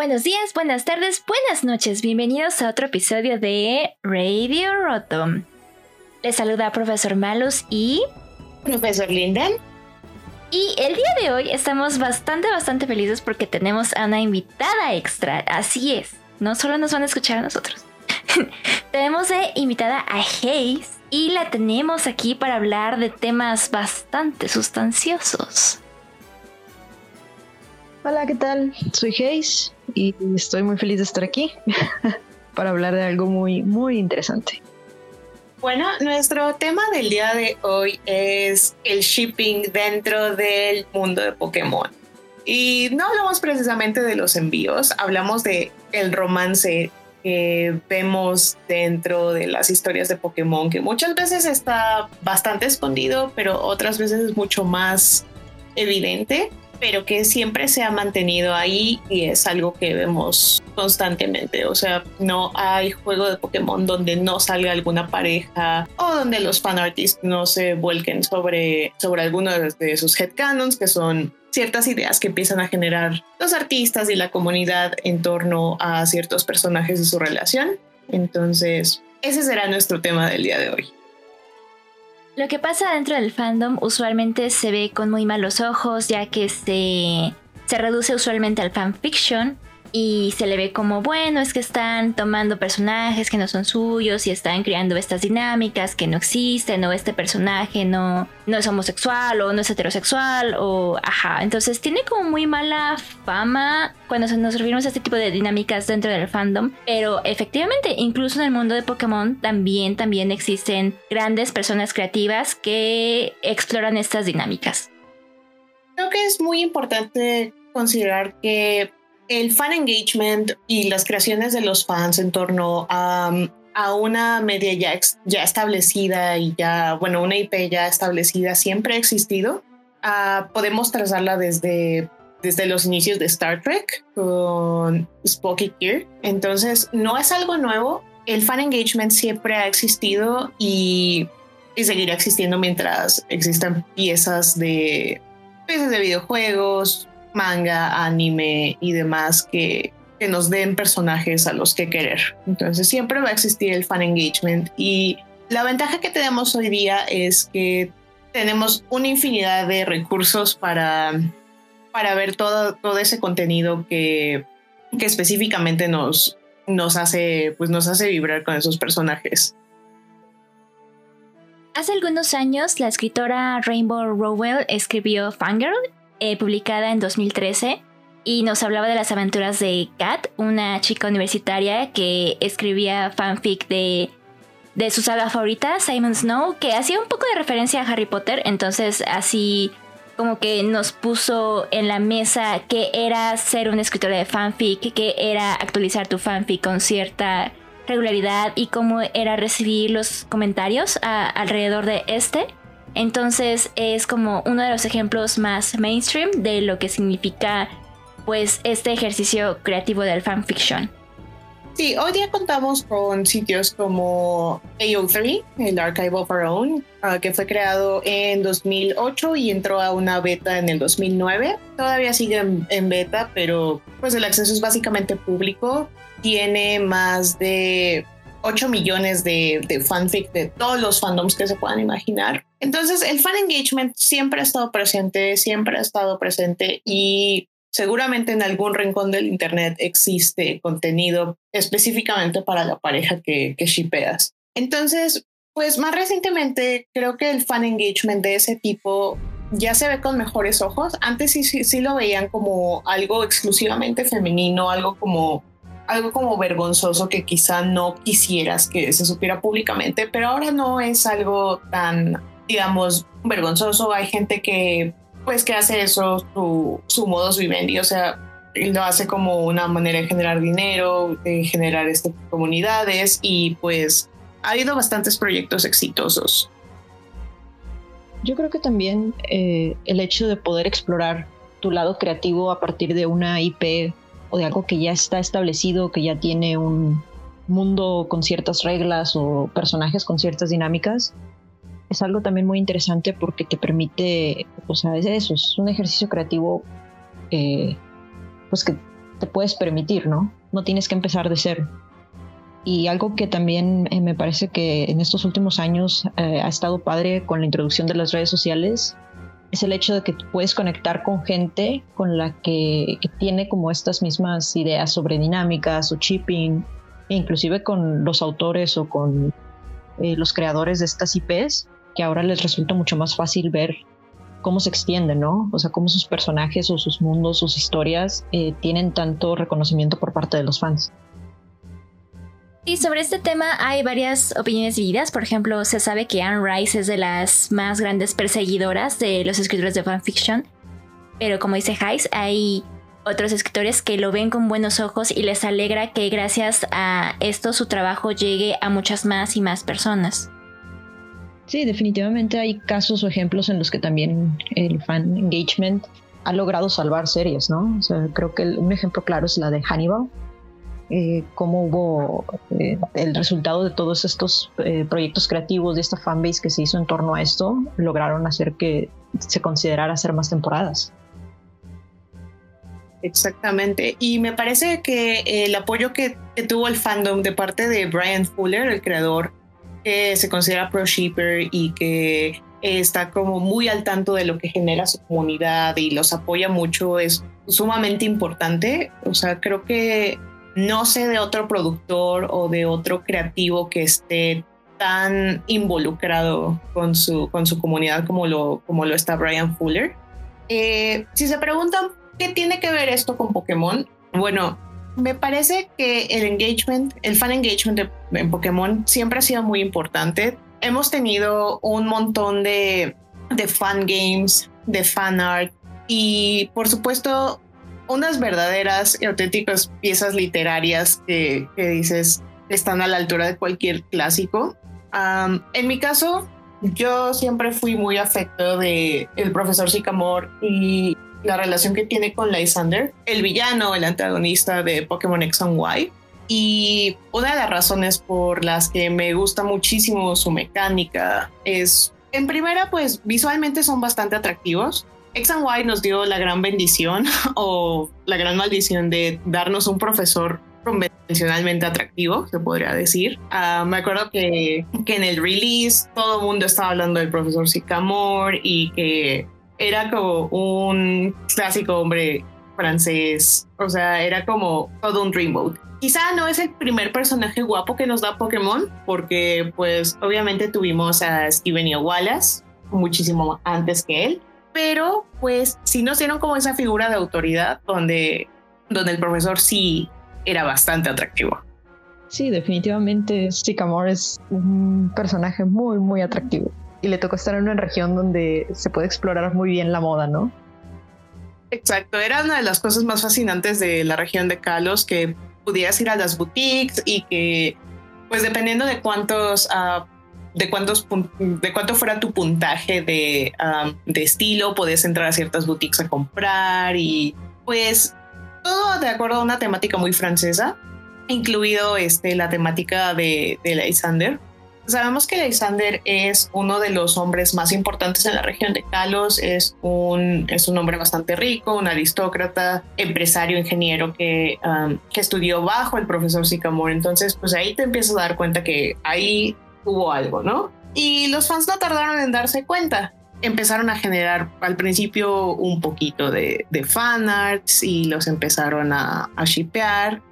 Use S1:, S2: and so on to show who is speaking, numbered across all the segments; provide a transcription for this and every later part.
S1: Buenos días, buenas tardes, buenas noches. Bienvenidos a otro episodio de Radio Roto. Les saluda Profesor Malus y
S2: Profesor Linden.
S1: Y el día de hoy estamos bastante, bastante felices porque tenemos a una invitada extra. Así es, no solo nos van a escuchar a nosotros. tenemos de invitada a Hayes y la tenemos aquí para hablar de temas bastante sustanciosos.
S3: Hola, ¿qué tal? Soy Hayes y estoy muy feliz de estar aquí para hablar de algo muy, muy interesante.
S2: Bueno, nuestro tema del día de hoy es el shipping dentro del mundo de Pokémon. Y no hablamos precisamente de los envíos, hablamos de el romance que vemos dentro de las historias de Pokémon, que muchas veces está bastante escondido, pero otras veces es mucho más evidente pero que siempre se ha mantenido ahí y es algo que vemos constantemente. O sea, no hay juego de Pokémon donde no salga alguna pareja o donde los fanartists no se vuelquen sobre, sobre alguno de sus headcanons, que son ciertas ideas que empiezan a generar los artistas y la comunidad en torno a ciertos personajes y su relación. Entonces, ese será nuestro tema del día de hoy.
S1: Lo que pasa dentro del fandom usualmente se ve con muy malos ojos, ya que se, se reduce usualmente al fanfiction y se le ve como, bueno, es que están tomando personajes que no son suyos y están creando estas dinámicas que no existen o este personaje no, no es homosexual o no es heterosexual o ajá. Entonces tiene como muy mala fama cuando nos referimos a este tipo de dinámicas dentro del fandom, pero efectivamente, incluso en el mundo de Pokémon también, también existen grandes personas creativas que exploran estas dinámicas.
S2: Creo que es muy importante considerar que el fan engagement y las creaciones de los fans en torno a, una media ya, establecida y ya, bueno, una IP ya establecida siempre ha existido. Ah, podemos trazarla desde, desde los inicios de Star Trek con Spock Kirk. Entonces, no es algo nuevo. El fan engagement siempre ha existido y, y seguirá existiendo mientras existan piezas de, piezas de videojuegos, manga, anime y demás que, que nos den personajes a los que querer. Entonces siempre va a existir el fan engagement y la ventaja que tenemos hoy día es que tenemos una infinidad de recursos para, para ver todo, todo ese contenido que, que específicamente nos, nos, hace, pues nos hace vibrar con esos personajes.
S1: Hace algunos años, la escritora Rainbow Rowell escribió Fangirl eh, publicada en 2013 y nos hablaba de las aventuras de Kat, una chica universitaria que escribía fanfic de, de su saga favorita, Simon Snow, que hacía un poco de referencia a Harry Potter, entonces así como que nos puso en la mesa que era ser una escritora de fanfic, que era actualizar tu fanfic con cierta regularidad y cómo era recibir los comentarios alrededor de este. Entonces es como uno de los ejemplos más mainstream de lo que significa pues este ejercicio creativo del fanfiction.
S2: Sí, hoy día contamos con sitios como AO3, el Archive of Our Own, ah, que fue creado en 2008 y entró a una beta en el 2009. Todavía sigue en, beta, pero pues el acceso es básicamente público. Tiene más de 8 millones de, de fanfic de todos los fandoms que se puedan imaginar. Entonces, el fan engagement siempre ha estado presente, siempre ha estado presente y seguramente en algún rincón del Internet existe contenido específicamente para la pareja que, que shipeas. Entonces, pues más recientemente creo que el fan engagement de ese tipo ya se ve con mejores ojos. Antes sí, sí, sí lo veían como algo exclusivamente femenino, algo como algo como vergonzoso que quizá no quisieras que se supiera públicamente, pero ahora no es algo tan, digamos, vergonzoso. Hay gente que, pues, que hace eso su, su modus vivendi, o sea, lo hace como una manera de generar dinero, de generar este, comunidades y pues ha habido bastantes proyectos exitosos.
S3: Yo creo que también eh, el hecho de poder explorar tu lado creativo a partir de una IP o de algo que ya está establecido, que ya tiene un, mundo con ciertas reglas o personajes con ciertas dinámicas, es algo también muy interesante porque te permite, o sea, es eso, es un ejercicio creativo eh, pues que te puedes permitir, ¿no? No tienes que empezar de cero. Y algo que también eh, me parece que en estos últimos años eh, ha estado padre con la introducción de las redes sociales es el hecho de que puedes conectar con gente con la que, tiene como estas mismas ideas sobre dinámicas o chipping, e inclusive con los autores o con eh, los creadores de estas IPs, que ahora les resulta mucho más fácil ver cómo se extienden, ¿no? O sea, cómo sus personajes o sus mundos, sus historias tienen tanto reconocimiento por parte de los fans.
S1: Y sobre este tema hay varias opiniones divididas. Por ejemplo, se sabe que Anne Rice es de las más grandes perseguidoras de los escritores de fanfiction. Pero como dice Heiss, hay otros escritores que lo ven con buenos ojos y les alegra que gracias a esto su trabajo llegue a muchas más y más personas.
S3: Sí, definitivamente hay casos o ejemplos en los que también el fan engagement ha logrado salvar series, ¿no? O sea, creo que un ejemplo claro es la de Hannibal, eh, cómo hubo eh, el resultado de todos estos eh, proyectos creativos, de esta fanbase que se hizo en torno a esto, lograron hacer que se considerara hacer más temporadas.
S2: Exactamente. Y me parece que el apoyo que, tuvo el fandom de parte de Brian Fuller, el creador, que se considera pro shipper y que está como muy al tanto de lo que genera su comunidad y los apoya mucho, es sumamente importante. O sea, creo que no sé de otro productor o de otro creativo que esté tan involucrado con su, con su comunidad como lo, como lo está Brian Fuller. Eh, si se preguntan qué tiene que ver esto con Pokémon, bueno, me parece que el engagement, el fan engagement en Pokémon siempre ha sido muy importante. Hemos tenido un montón de, de fan games, de fan art y por supuesto unas verdaderas y auténticas piezas literarias que, dices están a la altura de cualquier clásico. en mi caso, yo siempre fui muy afecto de el profesor Sycamore y la relación que tiene con Lysander, el villano, el antagonista de Pokémon X y Y. Y una de las razones por las que me gusta muchísimo su mecánica es, en primera, pues visualmente son bastante atractivos. X Y nos dio la gran bendición o la gran maldición de darnos un profesor convencionalmente atractivo, se podría decir. Ah, me acuerdo que, que, en el release todo el mundo estaba hablando del profesor Sycamore y que era como un clásico hombre francés, o sea, era como todo un dreamboat. Quizá no es el primer personaje guapo que nos da Pokémon, porque pues obviamente tuvimos a Steven y a Wallace muchísimo antes que él, pero pues sí nos dieron como esa figura de autoridad donde, donde el profesor sí era bastante atractivo.
S3: Sí, definitivamente Sycamore es un personaje muy, muy atractivo. Y le tocó estar en una región donde se puede explorar muy bien la moda, ¿no?
S2: Exacto, era una de las cosas más fascinantes de la región de Kalos, que pudieras ir a las boutiques y que, pues dependiendo de cuántos uh, de cuántos de cuánto fuera tu puntaje de, de estilo, podías entrar a ciertas boutiques a comprar y pues todo de acuerdo a una temática muy francesa, incluido este, la temática de, de Lysander. Sabemos que Lysander es uno de los hombres más importantes en la región de Kalos, es un, es un hombre bastante rico, un aristócrata, empresario, ingeniero que, que estudió bajo el profesor Sycamore. Entonces, pues ahí te empiezas a dar cuenta que ahí hubo algo, ¿no? Y los fans no tardaron en darse cuenta. Empezaron a generar al principio un poquito de, de fanarts y los empezaron a, a.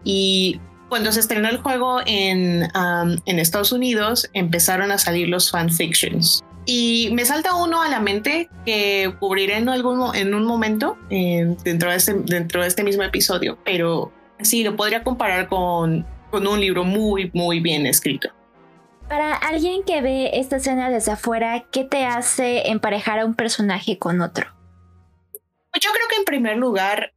S2: Y cuando se estrenó el juego en, um, Estados Unidos, empezaron a salir los fanfictions. Y me salta uno a la mente que cubriré en, algún, en un momento eh, dentro, de este, dentro de este mismo episodio, pero sí, lo podría comparar con, con un libro muy, muy bien escrito.
S1: Para alguien que ve esta escena desde afuera, ¿qué te hace emparejar a un personaje con otro?
S2: Pues yo creo que en primer lugar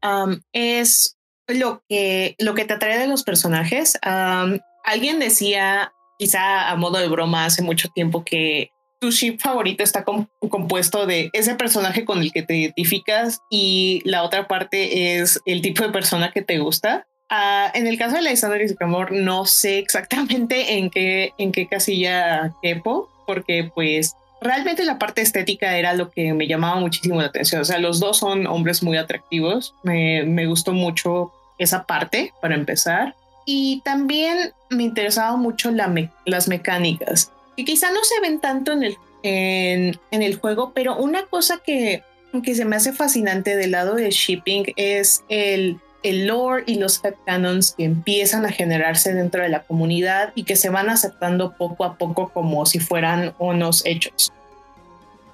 S2: es lo que, lo que te atrae de los personajes. alguien decía, quizá a modo de broma, hace mucho tiempo que tu ship favorito está compuesto de ese personaje con el que te identificas y la otra parte es el tipo de persona que te gusta. Ah, en el caso de Lysander y Sycamore, no sé exactamente en qué, en qué casilla quepo, porque pues realmente la parte estética era lo que me llamaba muchísimo la atención. O sea, los dos son hombres muy atractivos. Me, me gustó mucho esa parte para empezar. Y también me interesaba mucho la las mecánicas, que quizá no se ven tanto en el, en, en el juego, pero una cosa que, que se me hace fascinante del lado de shipping es el el lore y los headcanons que empiezan a generarse dentro de la comunidad y que se van aceptando poco a poco como si fueran unos hechos.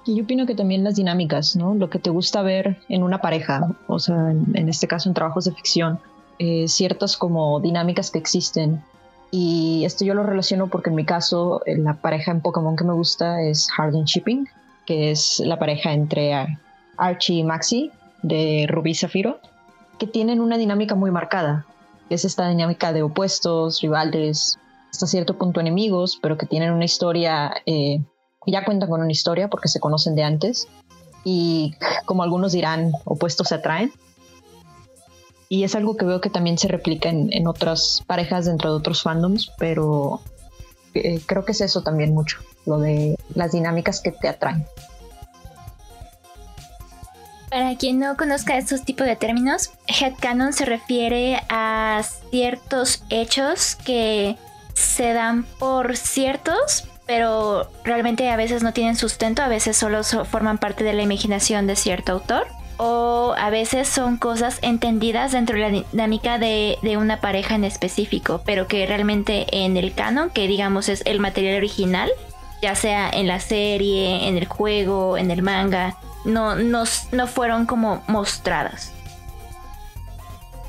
S3: Y yo opino que también las dinámicas, ¿no? Lo que te gusta ver en una pareja, o sea, en, este caso en trabajos de ficción, eh, ciertas como dinámicas que existen. Y esto yo lo relaciono porque en mi caso eh, la pareja en Pokémon que me gusta es Harden Shipping, que es la pareja entre Archie y Maxi de Rubí Zafiro que tienen una dinámica muy marcada. Es esta dinámica de opuestos, rivales, hasta cierto punto enemigos, pero que tienen una historia, eh, ya cuentan con una historia porque se conocen de antes. Y como algunos dirán, opuestos se atraen. Y es algo que veo que también se replica en, otras parejas dentro de otros fandoms, pero eh, creo que es eso también mucho, lo de las dinámicas que te atraen.
S1: Para quien no conozca estos tipos de términos, headcanon se refiere a ciertos hechos que se dan por ciertos, pero realmente a veces no tienen sustento, a veces solo forman parte de la imaginación de cierto autor, o a veces son cosas entendidas dentro de la dinámica de, de una pareja en específico, pero que realmente en el canon, que digamos es el material original, ya sea en la serie, en el juego, en el manga, no, no, no fueron como mostradas.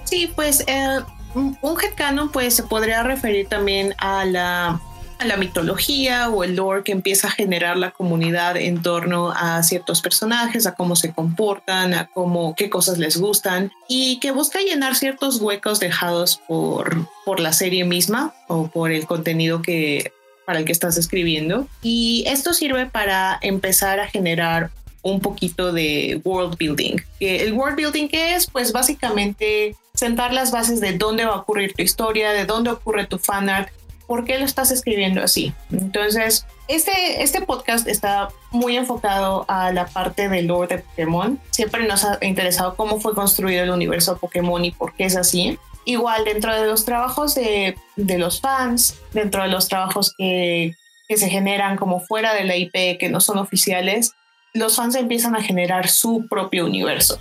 S2: Sí, pues eh, un headcanon pues se podría referir también a la, a la mitología o el lore que empieza a generar la comunidad en torno a ciertos personajes, a cómo se comportan, a cómo, qué cosas les gustan y que busca llenar ciertos huecos dejados por, por la serie misma o por el contenido que para el que estás escribiendo. Y esto sirve para empezar a generar un poquito de world building. El world building que es, pues básicamente sentar las bases de dónde va a ocurrir tu historia, de dónde ocurre tu fanart, por qué lo estás escribiendo así. Entonces, este, este podcast está muy enfocado a la parte del lore de Pokémon. Siempre nos ha interesado cómo fue construido el universo Pokémon y por qué es así. Igual dentro de los trabajos de, de los fans, dentro de los trabajos que, que se generan como fuera de la IP, que no son oficiales, los fans empiezan a generar su propio universo.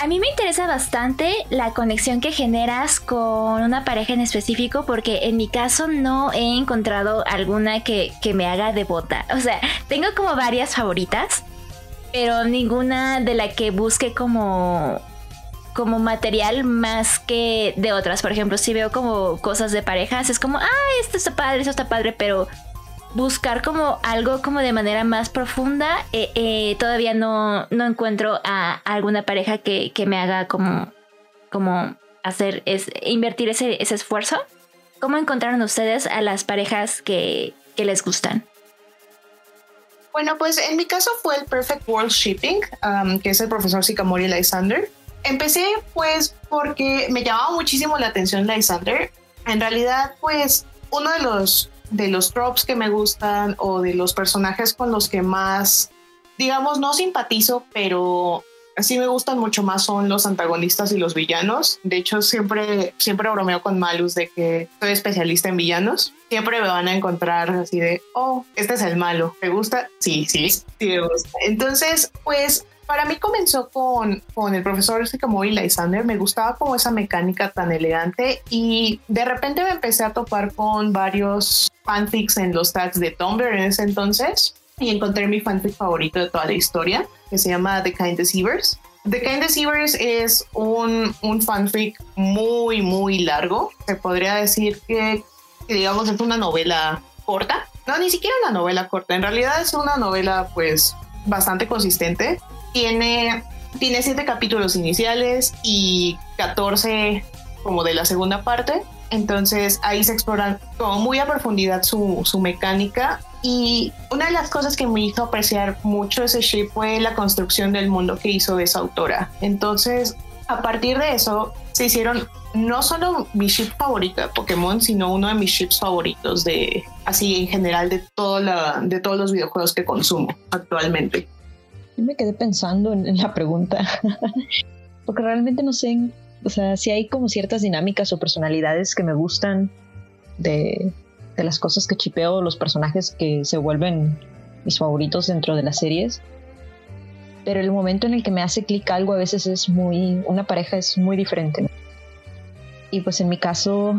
S1: A mí me interesa bastante la conexión que generas con una pareja en específico porque en mi caso no he encontrado alguna que, me haga devota. O sea, tengo como varias favoritas, pero ninguna de la que busque como como material más que de otras. Por ejemplo, si veo como cosas de parejas, es como, ah, esto está padre, esto está padre, pero buscar como algo como de manera más profunda, eh, eh, todavía no, no encuentro a, alguna pareja que, me haga como, como hacer, es, invertir ese, ese esfuerzo. ¿Cómo encontraron ustedes a las parejas que, les gustan?
S2: Bueno, pues en mi caso fue el Perfect World Shipping, um, que es el profesor Sikamori Lysander. Empecé pues porque me llamaba muchísimo la atención Lysander. En realidad, pues uno de los de los tropes que me gustan o de los personajes con los que más, digamos, no simpatizo, pero sí me gustan mucho más son los antagonistas y los villanos. De hecho, siempre, siempre bromeo con Malus de que soy especialista en villanos. Siempre me van a encontrar así de, oh, este es el malo. ¿Te gusta? Sí, sí, sí me gusta. Entonces, pues para mí comenzó con, con el profesor y Lysander. Me gustaba como esa mecánica tan elegante y de repente me empecé a topar con varios fanfics en los tags de Tumblr en ese entonces y encontré mi fanfic favorito de toda la historia que se llama The Kind Deceivers. The Kind Deceivers es un, un fanfic muy, muy largo. Se podría decir que, digamos, es una novela corta. No, ni siquiera una novela corta. En realidad es una novela, pues, bastante consistente tiene, tiene siete capítulos iniciales y 14 como de la segunda parte. Entonces ahí se explora como muy a profundidad su, su mecánica. Y una de las cosas que me hizo apreciar mucho ese ship fue la construcción del mundo que hizo esa autora. Entonces a partir de eso se hicieron no solo mi ship favorito de Pokémon, sino uno de mis ships favoritos de así en general de toda la, de todos los videojuegos que consumo actualmente.
S3: Yo me quedé pensando en, la pregunta, porque realmente no sé, o sea, si hay como ciertas dinámicas o personalidades que me gustan de, de las cosas que chipeo, los personajes que se vuelven mis favoritos dentro de las series. Pero el momento en el que me hace clic algo a veces es muy, una pareja es muy diferente. Y pues en mi caso,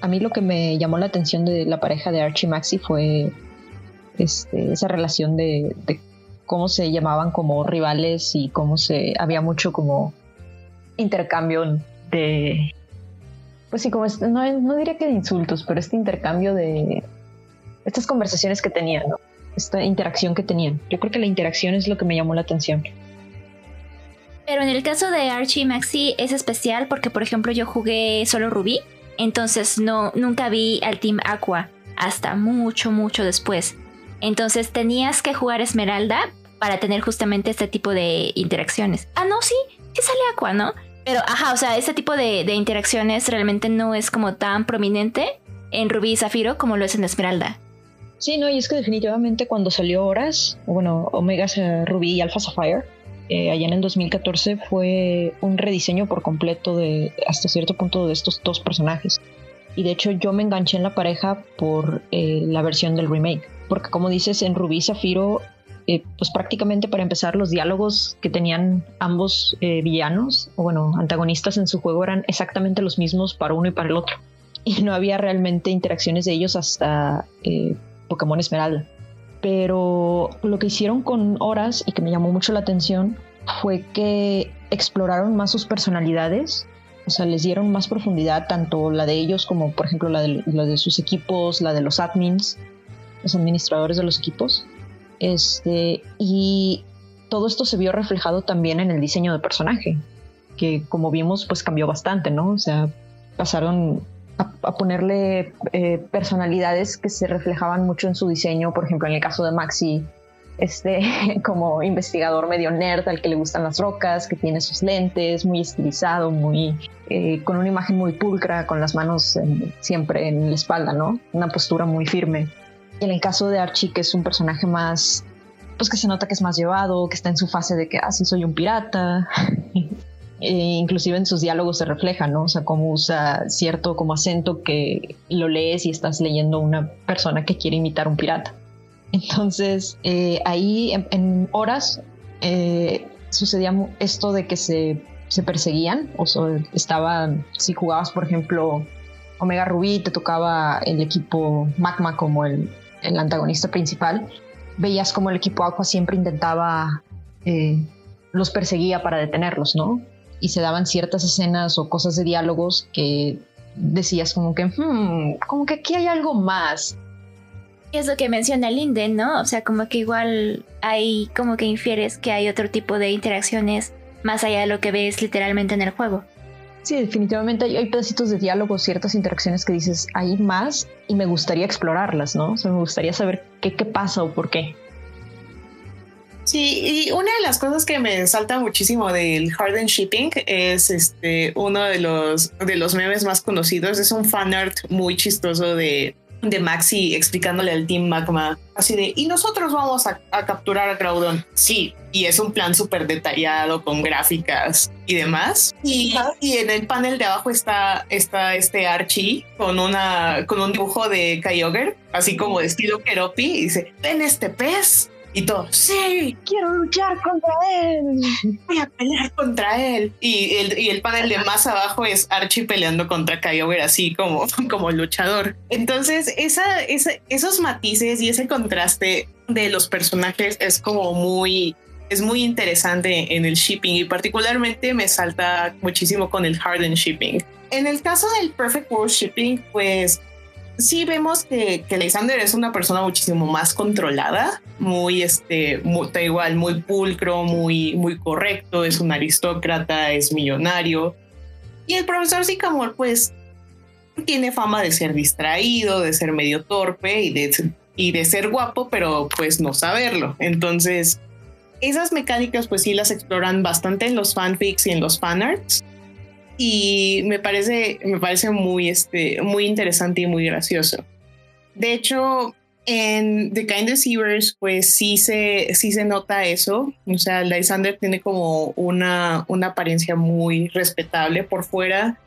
S3: a mí lo que me llamó la atención de la pareja de Archie y Maxi fue este, esa relación de, cómo se llamaban como rivales y cómo se había mucho como intercambio de pues sí como no, no diría que de insultos pero este intercambio de estas conversaciones que tenían ¿no? esta interacción que tenían. Yo creo que la interacción es lo que me llamó la atención.
S1: Pero en el caso de Archie y Maxi es especial porque, por ejemplo, yo jugué solo Ruby, entonces no, nunca vi al Team Aqua hasta mucho, mucho después. Entonces tenías que jugar Esmeralda para tener justamente este tipo de interacciones. Ah, no, sí, sí sale Aqua, ¿no? Pero, ajá, o sea, este tipo de, interacciones realmente no es como tan prominente en Rubí y Zafiro como lo es en Esmeralda.
S3: Sí, no, y es que definitivamente cuando salió Horas, bueno, Omega Ruby y Alpha Sapphire, eh, allá en el 2014 fue un rediseño por completo de hasta cierto punto de estos dos personajes. Y de hecho yo me enganché en la pareja por eh, la versión del remake. Porque como dices, en Rubí y Zafiro, eh, pues prácticamente para empezar los diálogos que tenían ambos villanos, o bueno, antagonistas en su juego eran exactamente los mismos para uno y para el otro. Y no había realmente interacciones de ellos hasta Pokémon Esmeralda. Pero lo que hicieron con Horas y que me llamó mucho la atención fue que exploraron más sus personalidades, o sea, les dieron más profundidad, tanto la de ellos como, por ejemplo, la de, de sus equipos, la de los admins, los administradores de los equipos. Este, y todo esto se vio reflejado también en el diseño de personaje, que como vimos, pues cambió bastante, ¿no? O sea, pasaron a, ponerle eh, personalidades que se reflejaban mucho en su diseño, por ejemplo, en el caso de Maxi, este como investigador medio nerd al que le gustan las rocas, que tiene sus lentes, muy estilizado, muy eh, con una imagen muy pulcra, con las manos siempre en la espalda, ¿no? Una postura muy firme. En el caso de Archie, que es un personaje más, pues que se nota que es más llevado, que está en su fase de que, ah, sí, soy un pirata, Eh, inclusive en sus diálogos se refleja, ¿no? O sea, cómo usa cierto como acento que lo lees y estás leyendo una persona que quiere imitar un pirata. Entonces, eh, ahí en, horas eh, sucedía esto de que se, se perseguían, o sea, estaba, si jugabas, por ejemplo, Omega Rubí, te tocaba el equipo Magma como el, el antagonista principal, veías como el equipo Aqua siempre intentaba, los perseguía para detenerlos, ¿no? y se daban ciertas escenas o cosas de diálogos que decías como que, hmm, como que aquí hay algo más.
S1: Es lo que menciona Linden, ¿no? O sea, como que igual hay, como que infieres que hay otro tipo de interacciones más allá de lo que ves literalmente en el juego.
S3: Sí, definitivamente hay, pedacitos de diálogo, ciertas interacciones que dices, hay más y me gustaría explorarlas, ¿no? O sea, me gustaría saber qué, qué pasa o por qué.
S2: Sí, y una de las cosas que me salta muchísimo del Harden Shipping es este uno de los de los memes más conocidos. Es un fan art muy chistoso de, de Maxi explicándole al Team Magma así de y nosotros vamos a, capturar a Groudon. Sí, y es un plan súper detallado con gráficas y demás. Y, y, en el panel de abajo está, está este Archie con una con un dibujo de Kyogre, así como de estilo Keropi, y dice: Ven este pez y todo, sí, quiero luchar contra él, voy a pelear contra él. Y el, y el panel de más abajo es Archie peleando contra Kyogre así como, como luchador. Entonces, esa, esa, esos matices y ese contraste de los personajes es como muy, es muy interesante en el shipping y particularmente me salta muchísimo con el Harden shipping. En el caso del Perfect World Shipping, pues sí vemos que, que Lysander es una persona muchísimo más controlada, muy, este, igual, muy pulcro, muy, muy correcto, es un aristócrata, es millonario. Y el profesor Sycamore, pues, tiene fama de ser distraído, de ser medio torpe y de, y de ser guapo, pero pues no saberlo. Entonces, esas mecánicas pues sí las exploran bastante en los fanfics y en los fanarts y me parece, me parece muy, este, muy interesante y muy gracioso. De hecho, en The Kind Deceivers, pues sí se, sí se nota eso. O sea, Lysander tiene como una, una apariencia muy respetable por fuera,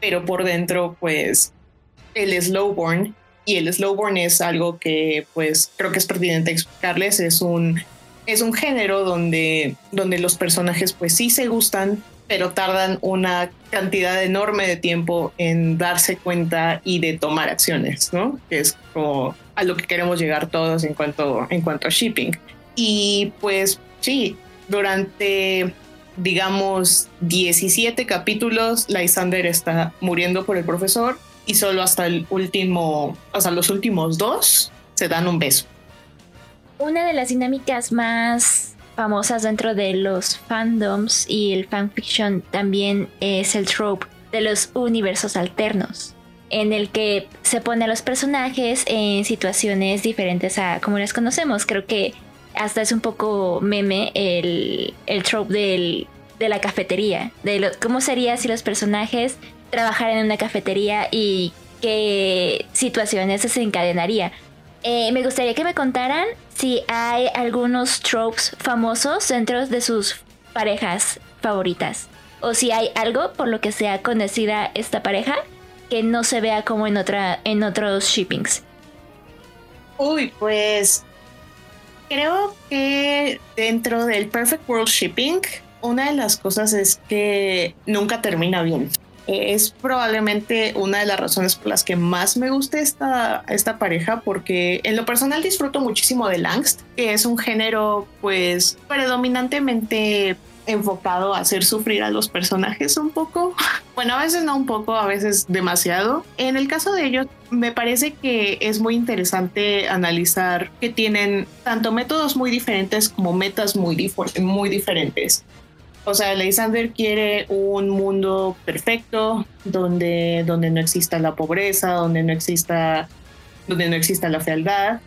S2: pero por dentro, pues el Slowborn. Y el Slowborn es algo que, pues, creo que es pertinente explicarles. Es un, es un género donde, donde los personajes, pues sí se gustan, pero tardan una cantidad enorme de tiempo en darse cuenta y de tomar acciones, ¿no? Que es como a lo que queremos llegar todos en cuanto, en cuanto a shipping. Y pues sí, durante digamos 17 capítulos, Lysander está muriendo por el profesor y solo hasta el último, sea, los últimos dos se dan un beso.
S1: Una de las dinámicas más famosas dentro de los fandoms y el fanfiction también es el trope de los universos alternos, en el que se pone a los personajes en situaciones diferentes a como las conocemos. Creo que hasta es un poco meme el, el trope del, de la cafetería, de cómo sería si los personajes trabajaran en una cafetería y qué situaciones se desencadenaría. Eh, me gustaría que me contaran si hay algunos tropes famosos dentro de sus parejas favoritas. O si hay algo por lo que sea conocida esta pareja que no se vea como en, otra, en otros shippings.
S2: Uy, pues creo que dentro del Perfect World Shipping, una de las cosas es que nunca termina bien es probablemente una de las razones por las que más me gusta esta, esta pareja, porque en lo personal disfruto muchísimo de Angst, que es un género pues predominantemente enfocado a hacer sufrir a los personajes un poco. Bueno, a veces no un poco, a veces demasiado. En el caso de ellos, me parece que es muy interesante analizar que tienen tanto métodos muy diferentes como metas muy, muy diferentes. O sea, Lysander quiere un mundo perfecto donde, donde no exista la pobreza, donde no exista, donde no exista la fealdad.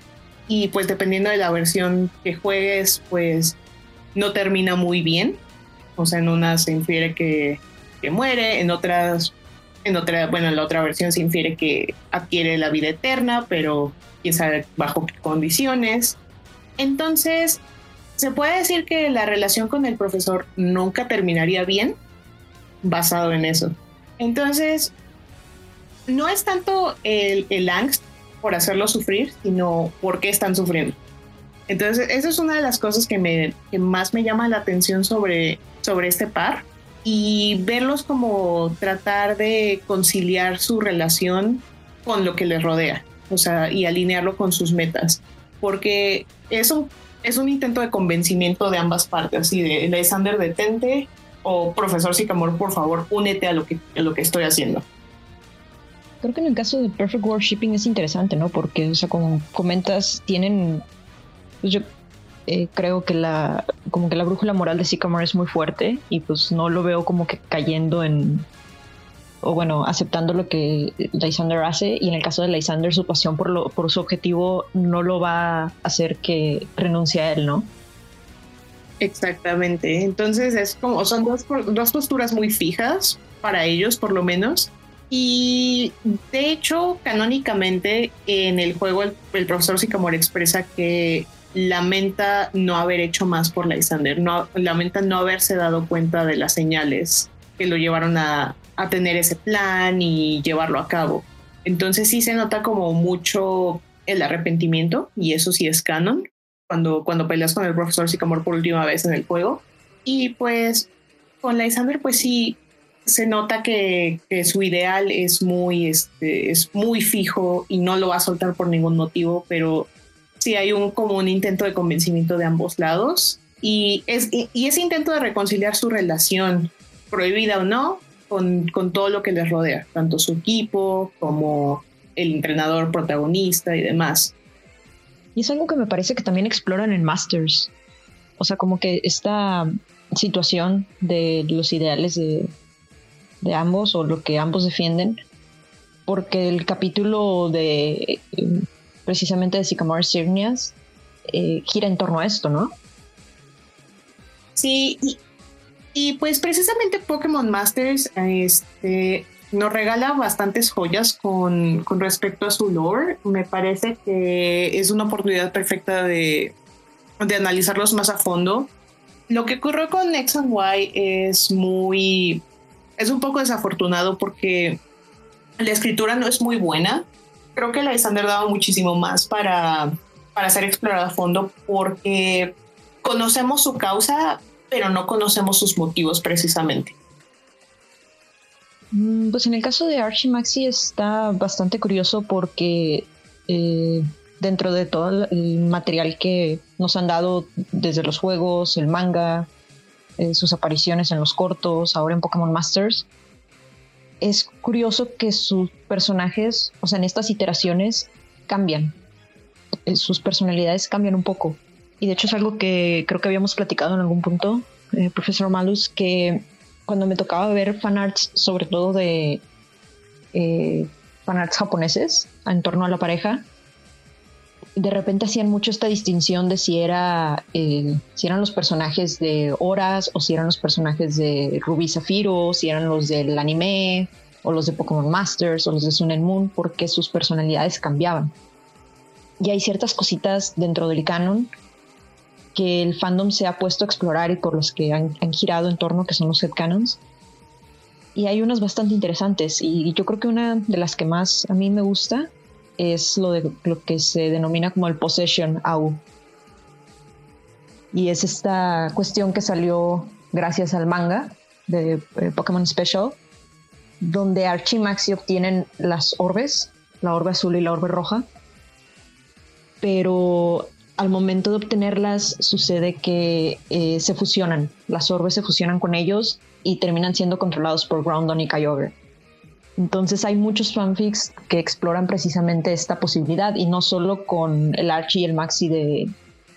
S2: Y pues dependiendo de la versión que juegues, pues no termina muy bien. O sea, en una se infiere que, que muere, en otras, en otra, bueno, en la otra versión se infiere que adquiere la vida eterna, pero quién sabe bajo qué condiciones. Entonces, se puede decir que la relación con el profesor nunca terminaría bien basado en eso. Entonces, no es tanto el, el angst por hacerlo sufrir, sino por qué están sufriendo. Entonces, eso es una de las cosas que, me, que más me llama la atención sobre, sobre este par y verlos como tratar de conciliar su relación con lo que les rodea, o sea, y alinearlo con sus metas, porque es un es un intento de convencimiento de ambas partes, así de Alexander detente o profesor Sicamor, por favor, únete a lo que, a lo que estoy haciendo.
S3: Creo que en el caso de Perfect World Shipping es interesante, ¿no? Porque, o sea, como comentas, tienen, pues yo eh, creo que la, como que la brújula moral de Sycamore es muy fuerte y pues no lo veo como que cayendo en, o bueno, aceptando lo que Lysander hace y en el caso de Lysander su pasión por, lo, por su objetivo no lo va a hacer que renuncie a él, ¿no?
S2: Exactamente, entonces es como, son dos, dos posturas muy fijas para ellos por lo menos y de hecho canónicamente en el juego el, profesor Sycamore expresa que lamenta no haber hecho más por Lysander, no, lamenta no haberse dado cuenta de las señales que lo llevaron a, a tener ese plan y llevarlo a cabo. Entonces sí se nota como mucho el arrepentimiento y eso sí es canon cuando, cuando peleas con el profesor Sycamore por última vez en el juego. Y pues con Lysander pues sí se nota que, su ideal es muy, este, es muy fijo y no lo va a soltar por ningún motivo, pero sí hay un, como un intento de convencimiento de ambos lados y, es, y ese intento de reconciliar su relación, prohibida o no, con, todo lo que les rodea, tanto su equipo como el entrenador protagonista y demás.
S3: Y es algo que me parece que también exploran en Masters. O sea, como que esta situación de los ideales de, ambos o lo que ambos defienden, porque el capítulo de precisamente de Sycamore Sirnias eh, gira en torno a esto, ¿no?
S2: Sí, y, pues precisamente Pokémon Masters este, nos regala bastantes joyas con, con, respecto a su lore. Me parece que es una oportunidad perfecta de, de analizarlos más a fondo. Lo que ocurrió con X and Y es muy. es un poco desafortunado porque la escritura no es muy buena. Creo que la Alexander daba muchísimo más para, para ser explorada a fondo porque conocemos su causa, pero no conocemos sus motivos precisamente.
S3: Mm, pues en el caso de Archie Maxi está bastante curioso porque eh, dentro de todo el material que nos han dado desde los juegos, el manga, eh, sus apariciones en los cortos, ahora en Pokémon Masters, es curioso que sus personajes, o sea, en estas iteraciones, cambian. Eh, sus personalidades cambian un poco. Y de hecho es algo que creo que habíamos platicado en algún punto, eh, profesor Malus, que cuando me tocaba ver fanarts, sobre todo de eh, fanarts japoneses, en torno a la pareja, de repente hacían mucho esta distinción de si era eh, si eran los personajes de Horas o si eran los personajes de Ruby Zafiro, si eran los del anime o los de Pokémon Masters o los de Sun and Moon, porque sus personalidades cambiaban. Y hay ciertas cositas dentro del canon que el fandom se ha puesto a explorar y por los que han, girado en torno, que son los headcanons. Y hay unas bastante interesantes y yo creo que una de las que más a mí me gusta es lo, de, lo que se denomina como el Possession AU. Y es esta cuestión que salió gracias al manga de eh, Pokémon Special, donde Archie y Maxi obtienen las orbes, la orbe azul y la orbe roja, pero al momento de obtenerlas sucede que eh, se fusionan, las orbes se fusionan con ellos y terminan siendo controlados por Groundon y Kyogre. Entonces hay muchos fanfics que exploran precisamente esta posibilidad y no solo con el Archie y el Maxi de,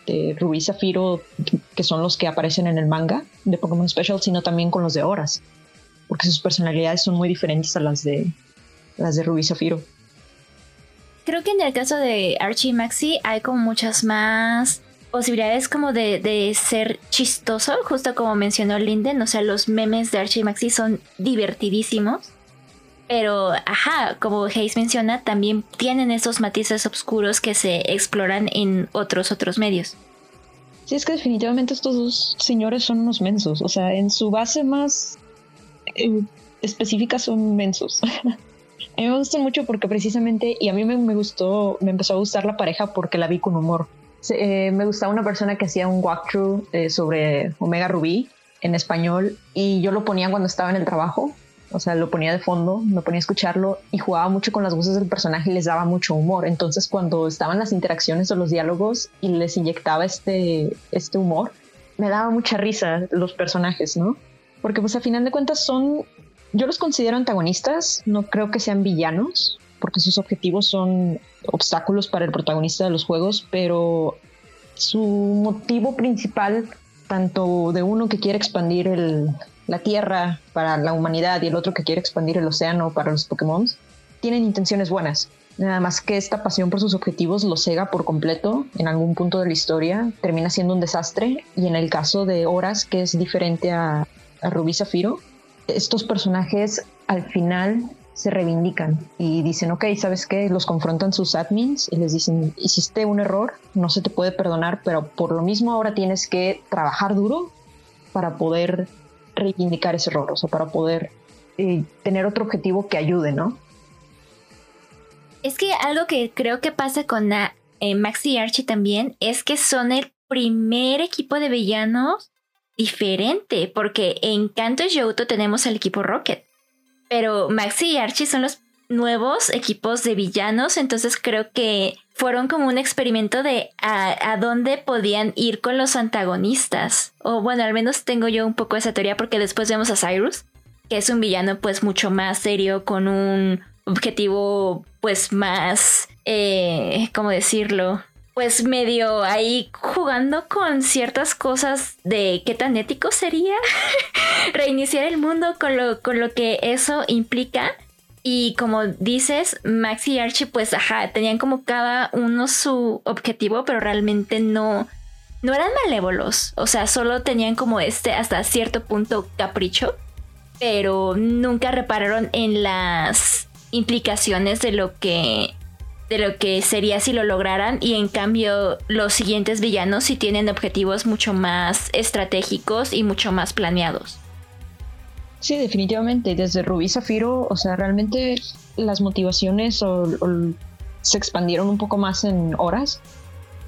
S3: de Rubí Zafiro, que son los que aparecen en el manga de Pokémon Special, sino también con los de Horas, porque sus personalidades son muy diferentes a las de, las de Rubí Zafiro.
S1: Creo que en el caso de Archie y Maxi hay como muchas más posibilidades como de, de, ser chistoso, justo como mencionó Linden, o sea, los memes de Archie y Maxi son divertidísimos. Pero, ajá, como Hayes menciona, también tienen esos matices oscuros que se exploran en otros otros medios.
S3: Sí, es que definitivamente estos dos señores son unos mensos. O sea, en su base más eh, específica son mensos. a mí me gustan mucho porque precisamente, y a mí me, gustó, me empezó a gustar la pareja porque la vi con humor. Eh, me gustaba una persona que hacía un walkthrough eh, sobre Omega Rubí en español y yo lo ponía cuando estaba en el trabajo o sea, lo ponía de fondo, me ponía a escucharlo y jugaba mucho con las voces del personaje y les daba mucho humor. Entonces, cuando estaban las interacciones o los diálogos y les inyectaba este, este humor, me daba mucha risa los personajes, ¿no? Porque pues a final de cuentas son, yo los considero antagonistas, no creo que sean villanos, porque sus objetivos son obstáculos para el protagonista de los juegos, pero su motivo principal, tanto de uno que quiere expandir el, la Tierra para la humanidad y el otro que quiere expandir el océano para los Pokémon, tienen intenciones buenas. Nada más que esta pasión por sus objetivos los cega por completo en algún punto de la historia, termina siendo un desastre. Y en el caso de Horas, que es diferente a, a Rubí Zafiro, estos personajes al final se reivindican y dicen, ok, ¿sabes qué? Los confrontan sus admins y les dicen, hiciste un error, no se te puede perdonar, pero por lo mismo ahora tienes que trabajar duro para poder reivindicar ese error, o sea, para poder eh, tener otro objetivo que ayude, ¿no?
S1: Es que algo que creo que pasa con eh, Maxi y Archie también es que son el primer equipo de villanos diferente, porque en Kanto y Johto tenemos el equipo Rocket, pero Maxi y Archie son los nuevos equipos de villanos, entonces creo que fueron como un experimento de a, dónde podían ir con los antagonistas. O bueno, al menos tengo yo un poco esa teoría porque después vemos a Cyrus, que es un villano pues mucho más serio, con un objetivo pues más, eh, ¿cómo decirlo? Pues medio ahí jugando con ciertas cosas de qué tan ético sería reiniciar el mundo con lo, con lo que eso implica. Y como dices, Max y Archie, pues, ajá, tenían como cada uno su objetivo, pero realmente no, no eran malévolos, o sea, solo tenían como este hasta cierto punto capricho, pero nunca repararon en las implicaciones de lo que de lo que sería si lo lograran y en cambio los siguientes villanos sí tienen objetivos mucho más estratégicos y mucho más planeados.
S3: Sí, definitivamente. Desde Rubí Zafiro, o sea, realmente las motivaciones se expandieron un poco más en horas,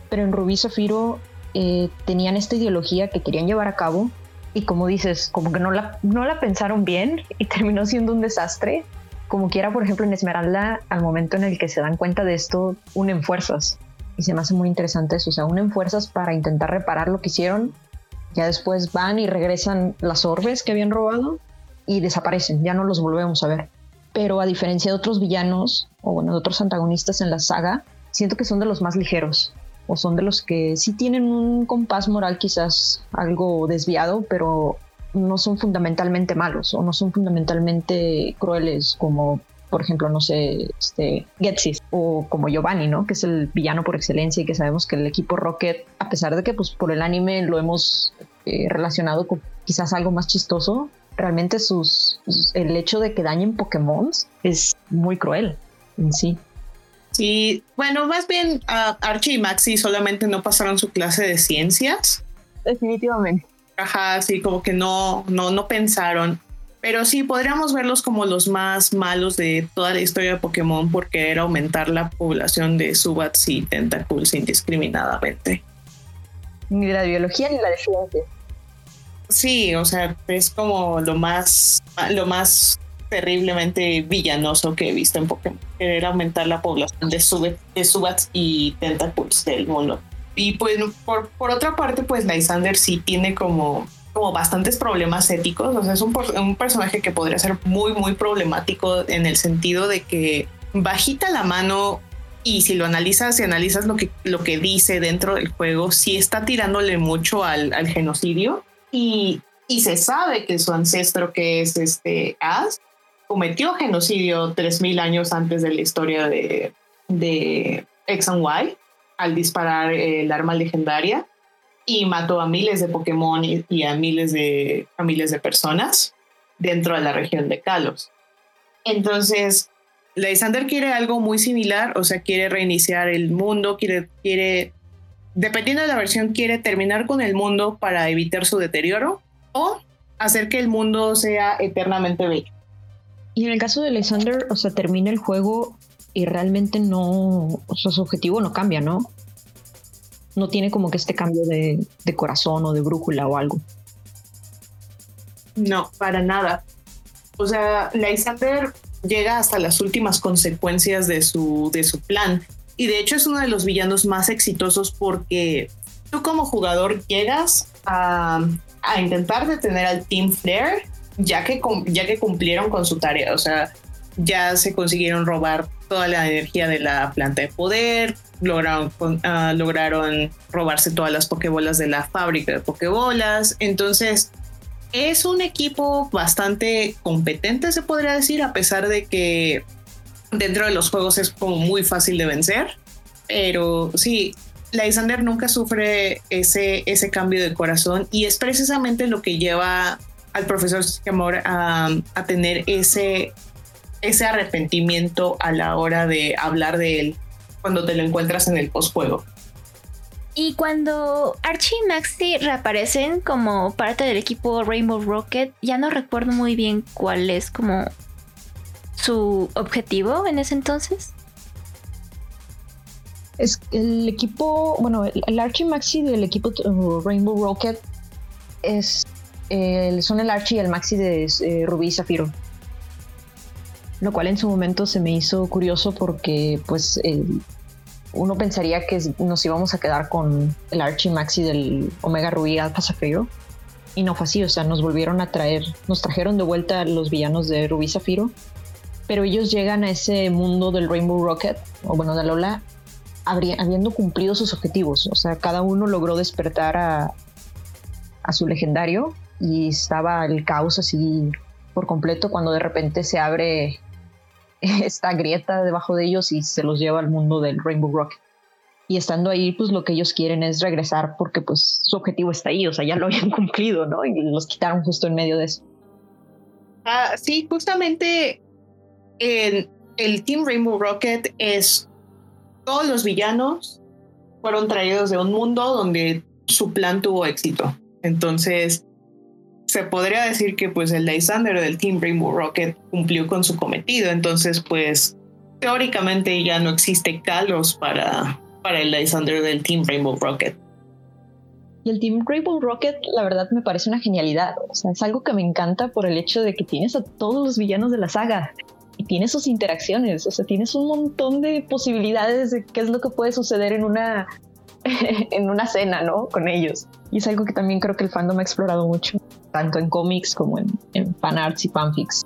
S3: pero en Rubí Zafiro eh, tenían esta ideología que querían llevar a cabo y como dices, como que no la, no la pensaron bien y terminó siendo un desastre. Como quiera, por ejemplo, en Esmeralda, al momento en el que se dan cuenta de esto, unen fuerzas. Y se me hace muy interesante eso. O sea, unen fuerzas para intentar reparar lo que hicieron. Ya después van y regresan las orbes que habían robado y desaparecen. Ya no los volvemos a ver. Pero a diferencia de otros villanos, o bueno, de otros antagonistas en la saga, siento que son de los más ligeros o son de los que sí tienen un compás moral quizás algo desviado, pero no son fundamentalmente malos o no son fundamentalmente crueles como por ejemplo, no sé, este, Getsis o como Giovanni, ¿no? Que es el villano por excelencia y que sabemos que el equipo Rocket, a pesar de que pues por el anime lo hemos eh, relacionado con quizás algo más chistoso, realmente sus, el hecho de que dañen Pokémon es muy cruel en sí.
S2: Sí, bueno, más bien Archie y Maxi solamente no pasaron su clase de ciencias.
S3: Definitivamente.
S2: Ajá, sí, como que no, no, no pensaron. Pero sí, podríamos verlos como los más malos de toda la historia de Pokémon porque era aumentar la población de Subats y Tentacles indiscriminadamente.
S3: Ni la biología ni la de ciencia.
S2: Sí, o sea, es como lo más, lo más terriblemente villanoso que he visto en Pokémon. Querer aumentar la población de, Subats y Tentacles del mundo. Y pues por, por otra parte, pues Lysander sí tiene como, como bastantes problemas éticos. O sea, es un, un personaje que podría ser muy, muy problemático en el sentido de que bajita la mano y si lo analizas, si analizas lo que, lo que dice dentro del juego, sí está tirándole mucho al, genocidio y, y, se sabe que su ancestro, que es este As, cometió genocidio 3.000 años antes de la historia de, de X and Y al disparar el arma legendaria y mató a miles de Pokémon y, a miles de familias de personas dentro de la región de Kalos. Entonces, Lysander quiere algo muy similar, o sea, quiere reiniciar el mundo, quiere, quiere, dependiendo de la versión, quiere terminar con el mundo para evitar su deterioro o hacer que el mundo sea eternamente bello.
S3: Y en el caso de Alexander, o sea, termina el juego y realmente no, su objetivo no cambia, ¿no? No tiene como que este cambio de, corazón o de brújula o algo.
S2: No, para nada. O sea, Lysander llega hasta las últimas consecuencias de su, de su plan. Y de hecho es uno de los villanos más exitosos porque tú como jugador llegas a, a intentar detener al Team Flare ya que, ya que cumplieron con su tarea, o sea, ya se consiguieron robar toda la energía de la planta de poder, lograron, ah, lograron robarse todas las pokebolas de la fábrica de pokebolas, entonces es un equipo bastante competente, se podría decir, a pesar de que dentro de los juegos es como muy fácil de vencer, pero sí, Lysander nunca sufre ese, ese cambio de corazón y es precisamente lo que lleva al profesor Amor a, a tener ese, ese arrepentimiento a la hora de hablar de él cuando te lo encuentras en el postjuego.
S1: Y cuando Archie y Maxi reaparecen como parte del equipo Rainbow Rocket, ya no recuerdo muy bien cuál es como su objetivo en ese entonces.
S3: Es el equipo, bueno, el, Archie Maxi del equipo uh, Rainbow Rocket es son el Archie y el Maxi de eh, Rubí y Zafiro. Lo cual en su momento se me hizo curioso porque pues uno pensaría que nos íbamos a quedar con el Archie Maxi del Omega Rubí Alpha Zafiro. Y no fue así, o sea, nos volvieron a traer, nos trajeron de vuelta los villanos de Rubí Zafiro. Pero ellos llegan a ese mundo del Rainbow Rocket, o bueno, de Lola, habiendo cumplido sus objetivos. O sea, cada uno logró despertar a, a su legendario y estaba el caos así por completo cuando de repente se abre esta grieta debajo de ellos y se los lleva al mundo del Rainbow Rock. y estando ahí, pues lo que ellos quieren es regresar porque pues su objetivo está ahí, o sea, ya lo habían cumplido, ¿no? Y los quitaron justo en medio de eso.
S2: Ah, sí, justamente en el Team Rainbow Rocket es todos los villanos fueron traídos de un mundo donde su plan tuvo éxito. Entonces, se podría decir que pues el Lysander del Team Rainbow Rocket cumplió con su cometido. Entonces, pues teóricamente ya no existe Kalos para, para el Lysander del Team Rainbow Rocket.
S3: Y el Team Rainbow Rocket, la verdad, me parece una genialidad. O sea, es algo que me encanta por el hecho de que tienes a todos los villanos de la saga y tienes sus interacciones. O sea, tienes un montón de posibilidades de qué es lo que puede suceder en una, en una cena, ¿no? Con ellos. Y es algo que también creo que el fandom ha explorado mucho, tanto en cómics como en, en fanarts y fanfics.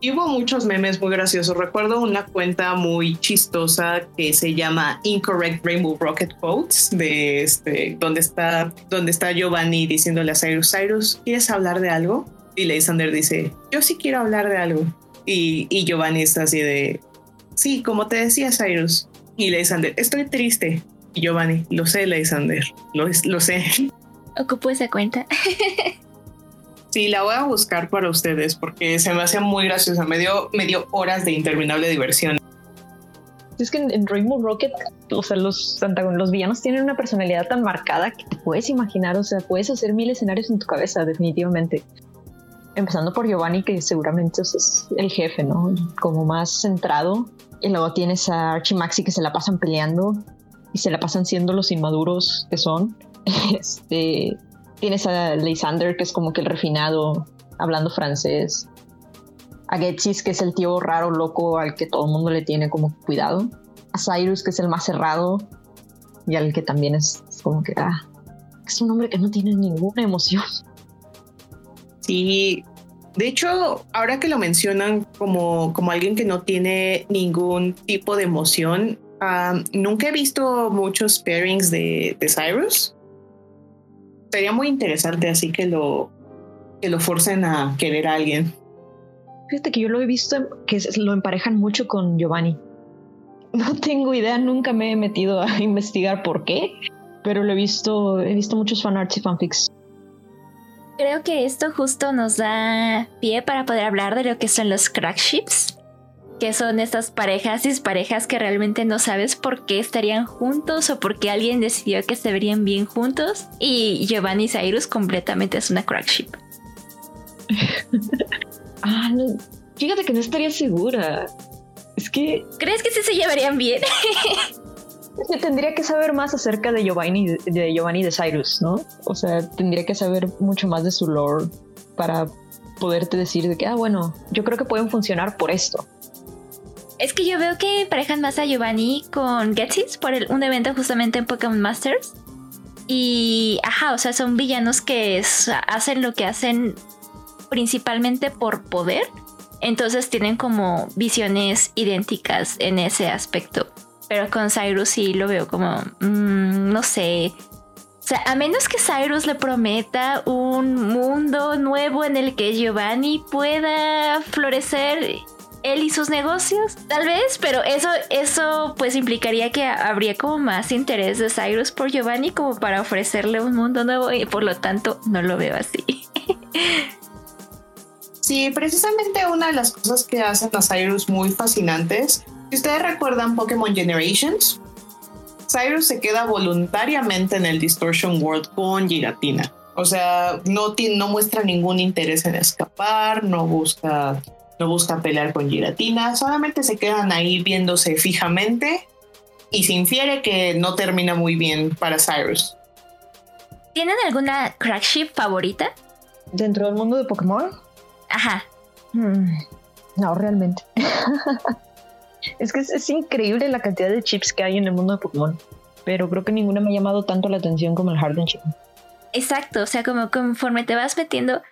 S2: Y hubo muchos memes muy graciosos. Recuerdo una cuenta muy chistosa que se llama Incorrect Rainbow Rocket Quotes, de este, donde está, donde está Giovanni diciéndole a Cyrus, Cyrus, ¿quieres hablar de algo? Y Lysander dice, yo sí quiero hablar de algo. Y, y Giovanni está así de, sí, como te decía Cyrus. Y Lysander, estoy triste. Y Giovanni, lo sé, Lysander, lo, lo sé.
S1: Ocupo esa cuenta.
S2: Sí, la voy a buscar para ustedes porque se me hace muy graciosa. Me dio, me dio horas de interminable diversión.
S3: Es que en, Rainbow Rocket, o sea, los, los villanos tienen una personalidad tan marcada que te puedes imaginar, o sea, puedes hacer mil escenarios en tu cabeza, definitivamente. Empezando por Giovanni, que seguramente es el jefe, ¿no? Como más centrado. Y luego tienes a Archie Maxi que se la pasan peleando y se la pasan siendo los inmaduros que son. Este, Tienes a Lysander, que es como que el refinado, hablando francés. A Getsis, que es el tío raro, loco, al que todo el mundo le tiene como cuidado. A Cyrus, que es el más cerrado. Y al que también es, como que, ah, es un hombre que no tiene ninguna emoción.
S2: Sí, de hecho, ahora que lo mencionan como, como alguien que no tiene ningún tipo de emoción, nunca he visto muchos pairings de, de Cyrus sería muy interesante así que lo, que lo forcen a querer a alguien.
S3: Fíjate que yo lo he visto que lo emparejan mucho con Giovanni. No tengo idea, nunca me he metido a investigar por qué, pero lo he visto, he visto muchos fanarts y fanfics.
S1: Creo que esto justo nos da pie para poder hablar de lo que son los crack ships que son estas parejas y parejas que realmente no sabes por qué estarían juntos o por qué alguien decidió que se verían bien juntos. Y Giovanni Cyrus completamente es una crack ship.
S3: ah, fíjate que no estaría segura. Es que.
S1: ¿Crees que sí se llevarían bien?
S3: que tendría que saber más acerca de Giovanni, de Giovanni de Cyrus, ¿no? O sea, tendría que saber mucho más de su lore para poderte decir de que, ah, bueno, yo creo que pueden funcionar por esto.
S1: Es que yo veo que parejan más a Giovanni con Getsis por un evento justamente en Pokémon Masters. Y, ajá, o sea, son villanos que hacen lo que hacen principalmente por poder. Entonces tienen como visiones idénticas en ese aspecto. Pero con Cyrus sí lo veo como, mm, no sé. O sea, a menos que Cyrus le prometa un mundo nuevo en el que Giovanni pueda florecer él y sus negocios, tal vez, pero eso, eso pues implicaría que habría como más interés de Cyrus por Giovanni como para ofrecerle un mundo nuevo y por lo tanto no lo veo así.
S2: Sí, precisamente una de las cosas que hacen a Cyrus muy fascinantes, si ustedes recuerdan Pokémon Generations, Cyrus se queda voluntariamente en el Distortion World con Giratina. O sea, no, no muestra ningún interés en escapar, no busca no buscan pelear con Giratina, solamente se quedan ahí viéndose fijamente y se infiere que no termina muy bien para Cyrus.
S1: ¿Tienen alguna crack ship favorita?
S3: ¿Dentro del mundo de Pokémon?
S1: Ajá.
S3: Hmm, no, realmente. es que es, increíble la cantidad de chips que hay en el mundo de Pokémon. Pero creo que ninguna me ha llamado tanto la atención como el Harden Chip.
S1: Exacto, o sea, como conforme te vas metiendo,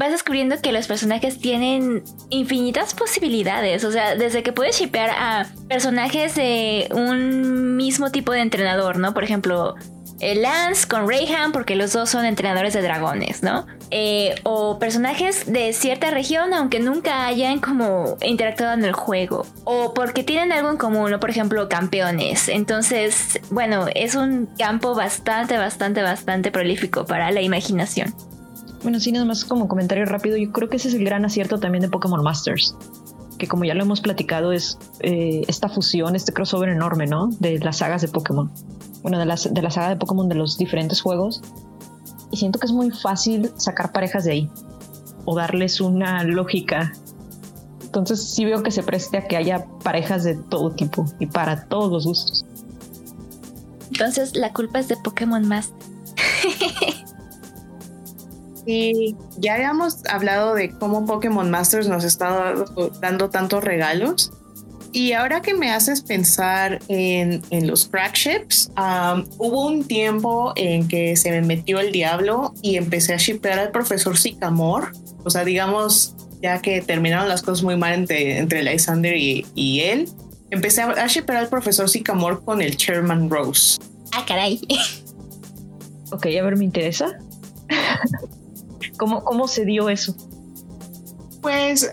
S1: vas descubriendo que los personajes tienen infinitas posibilidades. O sea, desde que puedes shipear a personajes de un mismo tipo de entrenador, ¿no? Por ejemplo, Lance con Rayhan porque los dos son entrenadores de dragones, ¿no? Eh, o personajes de cierta región aunque nunca hayan como interactuado en el juego. O porque tienen algo en común, ¿no? Por ejemplo, campeones. Entonces, bueno, es un campo bastante, bastante, bastante prolífico para la imaginación.
S3: Bueno, sí, nada más como comentario rápido, yo creo que ese es el gran acierto también de Pokémon Masters que como ya lo hemos platicado es eh, esta fusión, este crossover enorme, ¿no? De las sagas de Pokémon. Bueno, de, las, de la saga de Pokémon de los diferentes juegos. Y siento que es muy fácil sacar parejas de ahí o darles una lógica. Entonces sí veo que se preste a que haya parejas de todo tipo y para todos los gustos.
S1: Entonces la culpa es de Pokémon Master.
S2: Sí, ya habíamos hablado de cómo Pokémon Masters nos está dando tantos regalos. Y ahora que me haces pensar en, los crack ships, hubo un tiempo en que se me metió el diablo y empecé a shippear al profesor Sycamore. O sea, digamos, ya que terminaron las cosas muy mal entre, entre Lysander y, y él, empecé a, a shippear al profesor Sycamore con el Chairman Rose.
S1: Ah, caray.
S3: Ok, a ver, me interesa. ¿Cómo, ¿Cómo se dio eso?
S2: Pues,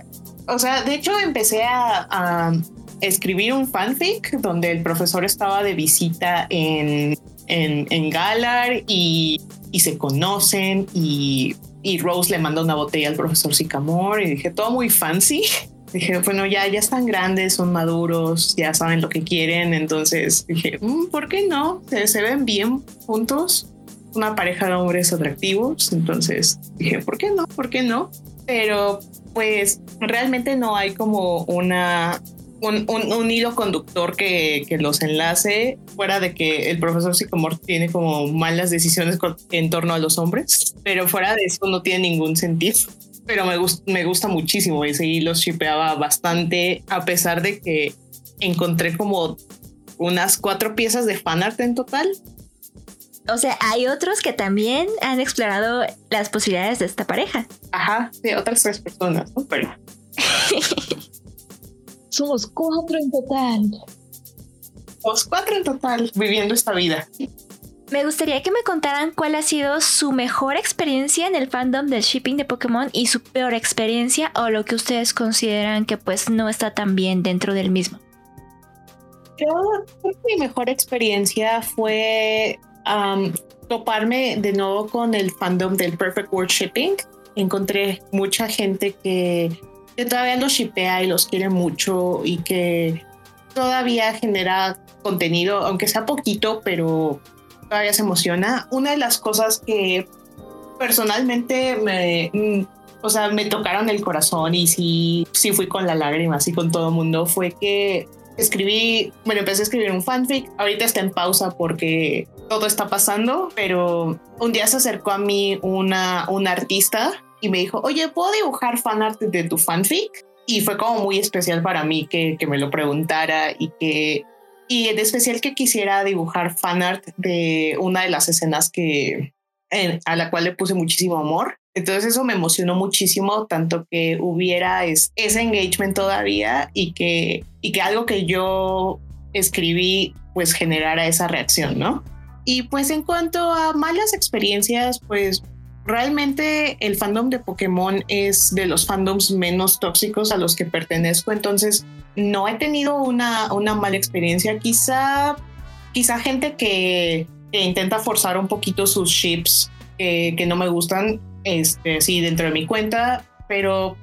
S2: o sea, de hecho empecé a, escribir un fanfic donde el profesor estaba de visita en, en, Galar y, se conocen y, Rose le manda una botella al profesor Sycamore y dije, todo muy fancy. Dije, bueno, ya, ya están grandes, son maduros, ya saben lo que quieren. Entonces dije, mm, ¿por qué no? Se, se ven bien juntos una pareja de hombres atractivos, entonces dije, ¿por qué no? ¿Por qué no? Pero pues realmente no hay como una un, hilo conductor que, que, los enlace, fuera de que el profesor Sycamore tiene como malas decisiones en torno a los hombres, pero fuera de eso no tiene ningún sentido. Pero me, me gusta muchísimo ese hilo, shipeaba bastante, a pesar de que encontré como unas cuatro piezas de fanart en total
S1: o sea, hay otros que también han explorado las posibilidades de esta pareja.
S2: Ajá, de otras tres personas, ¿no? Pero...
S3: Somos cuatro en total.
S2: Somos cuatro en total viviendo esta vida.
S1: Me gustaría que me contaran cuál ha sido su mejor experiencia en el fandom del shipping de Pokémon y su peor experiencia o lo que ustedes consideran que pues no está tan bien dentro del mismo.
S2: Yo creo que mi mejor experiencia fue toparme de nuevo con el fandom del Perfect World Shipping. Encontré mucha gente que, todavía los shippea y los quiere mucho y que todavía genera contenido, aunque sea poquito, pero todavía se emociona. Una de las cosas que personalmente me, mm, o sea, me tocaron el corazón y sí, sí fui con la lágrima, así con todo el mundo, fue que escribí, bueno, empecé a escribir un fanfic, ahorita está en pausa porque todo está pasando, pero un día se acercó a mí una, una artista y me dijo, oye, ¿puedo dibujar fanart de tu fanfic? Y fue como muy especial para mí que, que me lo preguntara y que... Y en especial que quisiera dibujar fanart de una de las escenas que, a la cual le puse muchísimo amor. Entonces eso me emocionó muchísimo, tanto que hubiera ese engagement todavía y que, y que algo que yo escribí pues generara esa reacción, ¿no? Y pues en cuanto a malas experiencias, pues realmente el fandom de Pokémon es de los fandoms menos tóxicos a los que pertenezco, entonces no he tenido una, una mala experiencia. Quizá, quizá gente que, intenta forzar un poquito sus ships que no me gustan, este, sí, dentro de mi cuenta, pero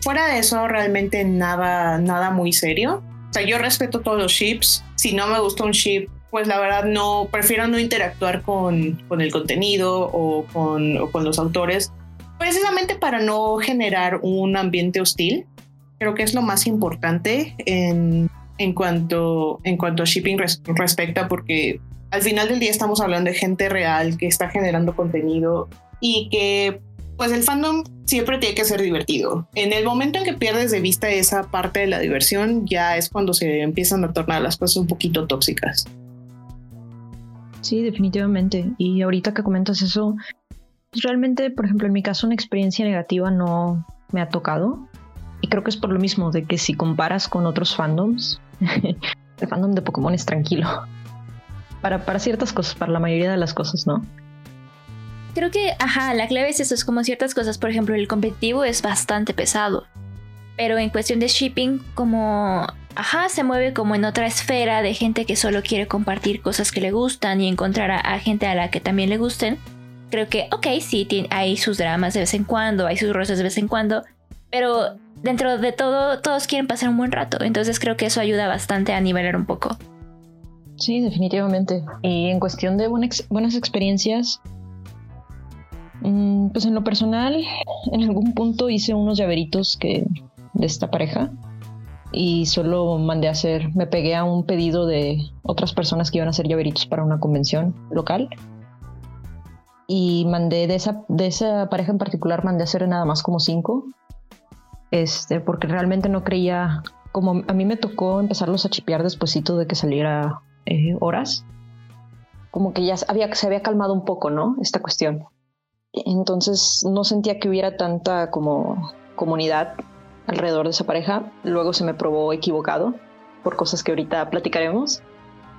S2: fuera de eso, realmente nada, nada muy serio. O sea, yo respeto todos los ships. Si no me gusta un ship, pues la verdad no, prefiero no interactuar con, con el contenido o con, con los autores, precisamente para no generar un ambiente hostil. Creo que es lo más importante en, en, cuanto, en cuanto a shipping respecta, porque al final del día estamos hablando de gente real que está generando contenido y que pues el fandom siempre tiene que ser divertido. En el momento en que pierdes de vista esa parte de la diversión, ya es cuando se empiezan a tornar las cosas un poquito tóxicas.
S3: Sí, definitivamente. Y ahorita que comentas eso, pues, realmente, por ejemplo, en mi caso, una experiencia negativa no me ha tocado. Y creo que es por lo mismo, de que si comparas con otros fandoms, el fandom de Pokémon es tranquilo. para, para ciertas cosas, para la mayoría de las cosas, ¿no?
S1: Creo que, ajá, la clave es eso, es como ciertas cosas, por ejemplo, el competitivo es bastante pesado, pero en cuestión de shipping, como, ajá, se mueve como en otra esfera de gente que solo quiere compartir cosas que le gustan y encontrar a, gente a la que también le gusten. Creo que, ok, sí, hay sus dramas de vez en cuando, hay sus rosas de vez en cuando, pero dentro de todo, todos quieren pasar un buen rato, entonces creo que eso ayuda bastante a nivelar un poco.
S3: Sí, definitivamente. Y en cuestión de buenas experiencias, pues en lo personal, en algún punto hice unos llaveritos que de esta pareja y solo mandé a hacer, me pegué a un pedido de otras personas que iban a hacer llaveritos para una convención local y mandé de esa, de esa pareja en particular, mandé a hacer nada más como cinco, este, porque realmente no creía, como a mí me tocó empezarlos a chipear despuesito de que saliera eh, horas, como que ya se había calmado un poco, ¿no? Esta cuestión. Entonces no sentía que hubiera tanta como comunidad alrededor de esa pareja. Luego se me probó equivocado por cosas que ahorita platicaremos.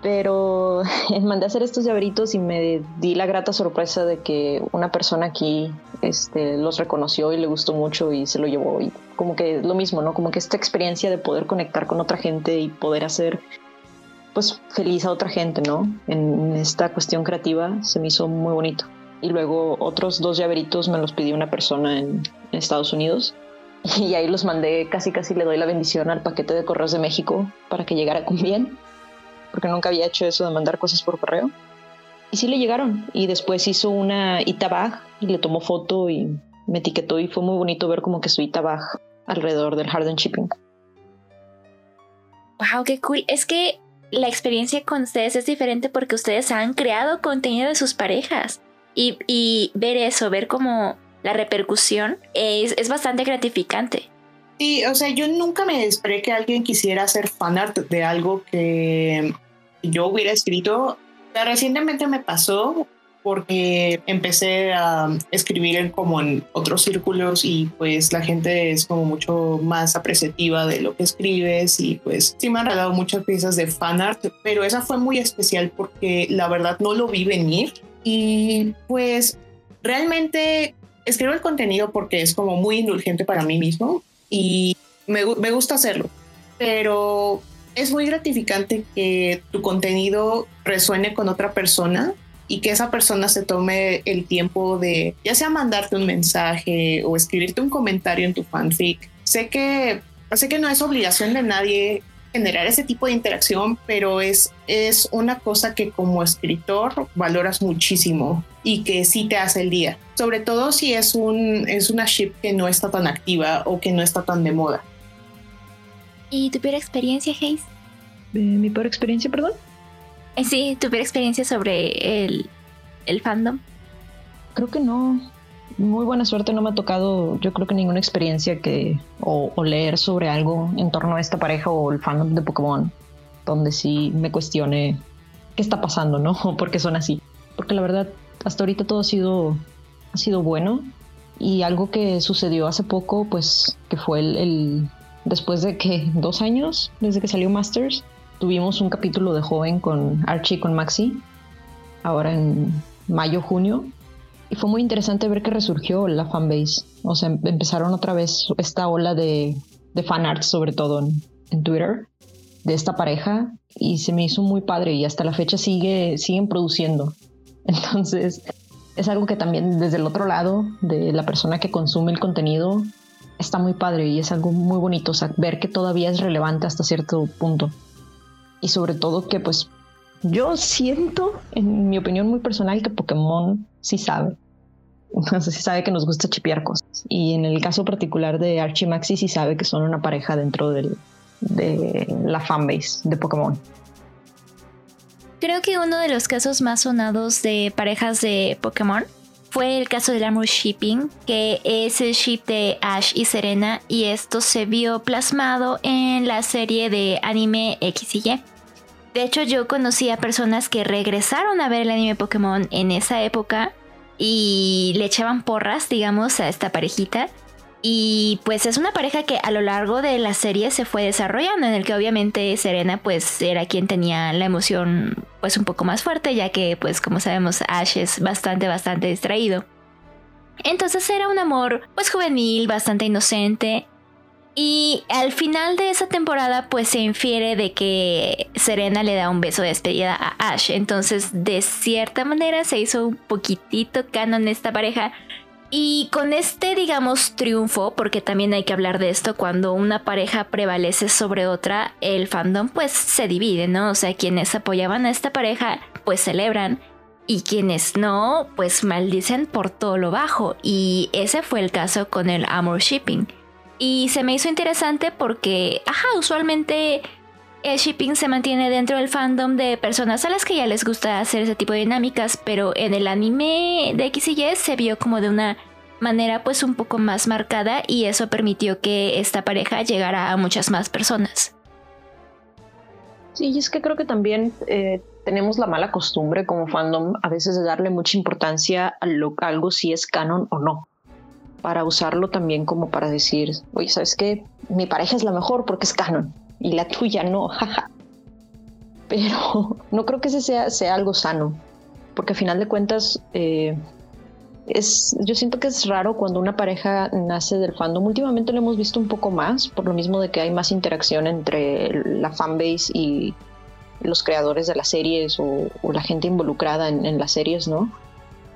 S3: Pero mandé a hacer estos llaveritos y me di la grata sorpresa de que una persona aquí este, los reconoció y le gustó mucho y se lo llevó. Y como que lo mismo, ¿no? Como que esta experiencia de poder conectar con otra gente y poder hacer pues feliz a otra gente, ¿no? En esta cuestión creativa se me hizo muy bonito. Y luego otros dos llaveritos me los pidió una persona en Estados Unidos y ahí los mandé, casi casi le doy la bendición al paquete de correos de México para que llegara con bien, porque nunca había hecho eso de mandar cosas por correo. Y sí le llegaron. Y después hizo una itabag y le tomó foto y me etiquetó y fue muy bonito ver como que su itabag alrededor del Harden Shipping.
S1: Wow, qué cool. Es que la experiencia con ustedes es diferente porque ustedes han creado contenido de sus parejas. Y, y ver eso, ver cómo la repercusión es, es bastante gratificante.
S2: Sí, o sea, yo nunca me esperé que alguien quisiera hacer fanart de algo que yo hubiera escrito. recientemente me pasó porque empecé a escribir como en otros círculos y pues la gente es como mucho más apreciativa de lo que escribes y pues sí me han regalado muchas piezas de fanart, pero esa fue muy especial porque la verdad no lo vi venir y pues realmente escribo el contenido porque es como muy indulgente para mí mismo y me, gusta hacerlo, pero es muy gratificante que tu contenido resuene con otra persona y que esa persona se tome el tiempo de ya sea mandarte un mensaje o escribirte un comentario en tu fanfic. Sé que sé que no es obligación de nadie generar ese tipo de interacción, pero es, es una cosa que como escritor valoras muchísimo y que sí te hace el día. Sobre todo si es, un, es una ship que no está tan activa o que no está tan de moda.
S1: ¿Y tu peor experiencia, Hayes?
S3: ¿Mi peor experiencia, perdón?
S1: Eh, sí, tu peor experiencia sobre el, el fandom.
S3: Creo que no muy buena suerte no me ha tocado, yo creo que ninguna experiencia que o, leer sobre algo en torno a esta pareja o el fandom de Pokémon, donde sí me cuestione qué está pasando, ¿no? O por qué son así. Porque la verdad, hasta ahorita todo ha sido, bueno. Y algo que sucedió hace poco, pues, que fue el, el después de que dos años, desde que salió Masters, tuvimos un capítulo de joven con Archie y con Maxi, ahora en mayo, junio, y fue muy interesante ver que resurgió la fanbase. O sea, em, empezaron otra vez esta ola de, de art sobre todo en, Twitter, de esta pareja. Y se me hizo muy padre y hasta la fecha sigue, siguen produciendo. Entonces, es algo que también desde el otro lado, de la persona que consume el contenido, está muy padre y es algo muy bonito. O sea, ver que todavía es relevante hasta cierto punto. Y sobre todo que pues yo siento, en mi opinión muy personal, que Pokémon sí sabe. Entonces sí sabe que nos gusta chipear cosas. Y en el caso particular de Archie Maxi sí sabe que son una pareja dentro de la fanbase de Pokémon.
S1: Creo que uno de los casos más sonados de parejas de Pokémon fue el caso del Armor Shipping, que es el ship de Ash y Serena, y esto se vio plasmado en la serie de anime X y Y. De hecho, yo conocí a personas que regresaron a ver el anime Pokémon en esa época y le echaban porras, digamos, a esta parejita. Y pues es una pareja que a lo largo de la serie se fue desarrollando, en el que obviamente Serena pues era quien tenía la emoción pues un poco más fuerte, ya que pues como sabemos Ash es bastante, bastante distraído. Entonces era un amor pues juvenil, bastante inocente. Y al final de esa temporada pues se infiere de que Serena le da un beso de despedida a Ash. Entonces de cierta manera se hizo un poquitito canon esta pareja. Y con este, digamos, triunfo, porque también hay que hablar de esto, cuando una pareja prevalece sobre otra, el fandom pues se divide, ¿no? O sea, quienes apoyaban a esta pareja pues celebran y quienes no pues maldicen por todo lo bajo. Y ese fue el caso con el Amor Shipping. Y se me hizo interesante porque, ajá, usualmente el shipping se mantiene dentro del fandom de personas a las que ya les gusta hacer ese tipo de dinámicas, pero en el anime de X y Y se vio como de una manera pues un poco más marcada y eso permitió que esta pareja llegara a muchas más personas.
S3: Sí, y es que creo que también eh, tenemos la mala costumbre como fandom a veces de darle mucha importancia a, lo, algo si es canon o no para usarlo también como para decir, oye, ¿sabes qué? Mi pareja es la mejor porque es canon y la tuya no, Pero no creo que ese sea, sea algo sano, porque al final de cuentas, eh, es, yo siento que es raro cuando una pareja nace del fandom. Últimamente lo hemos visto un poco más, por lo mismo de que hay más interacción entre la fanbase y los creadores de las series o, la gente involucrada en, en, las series, ¿no?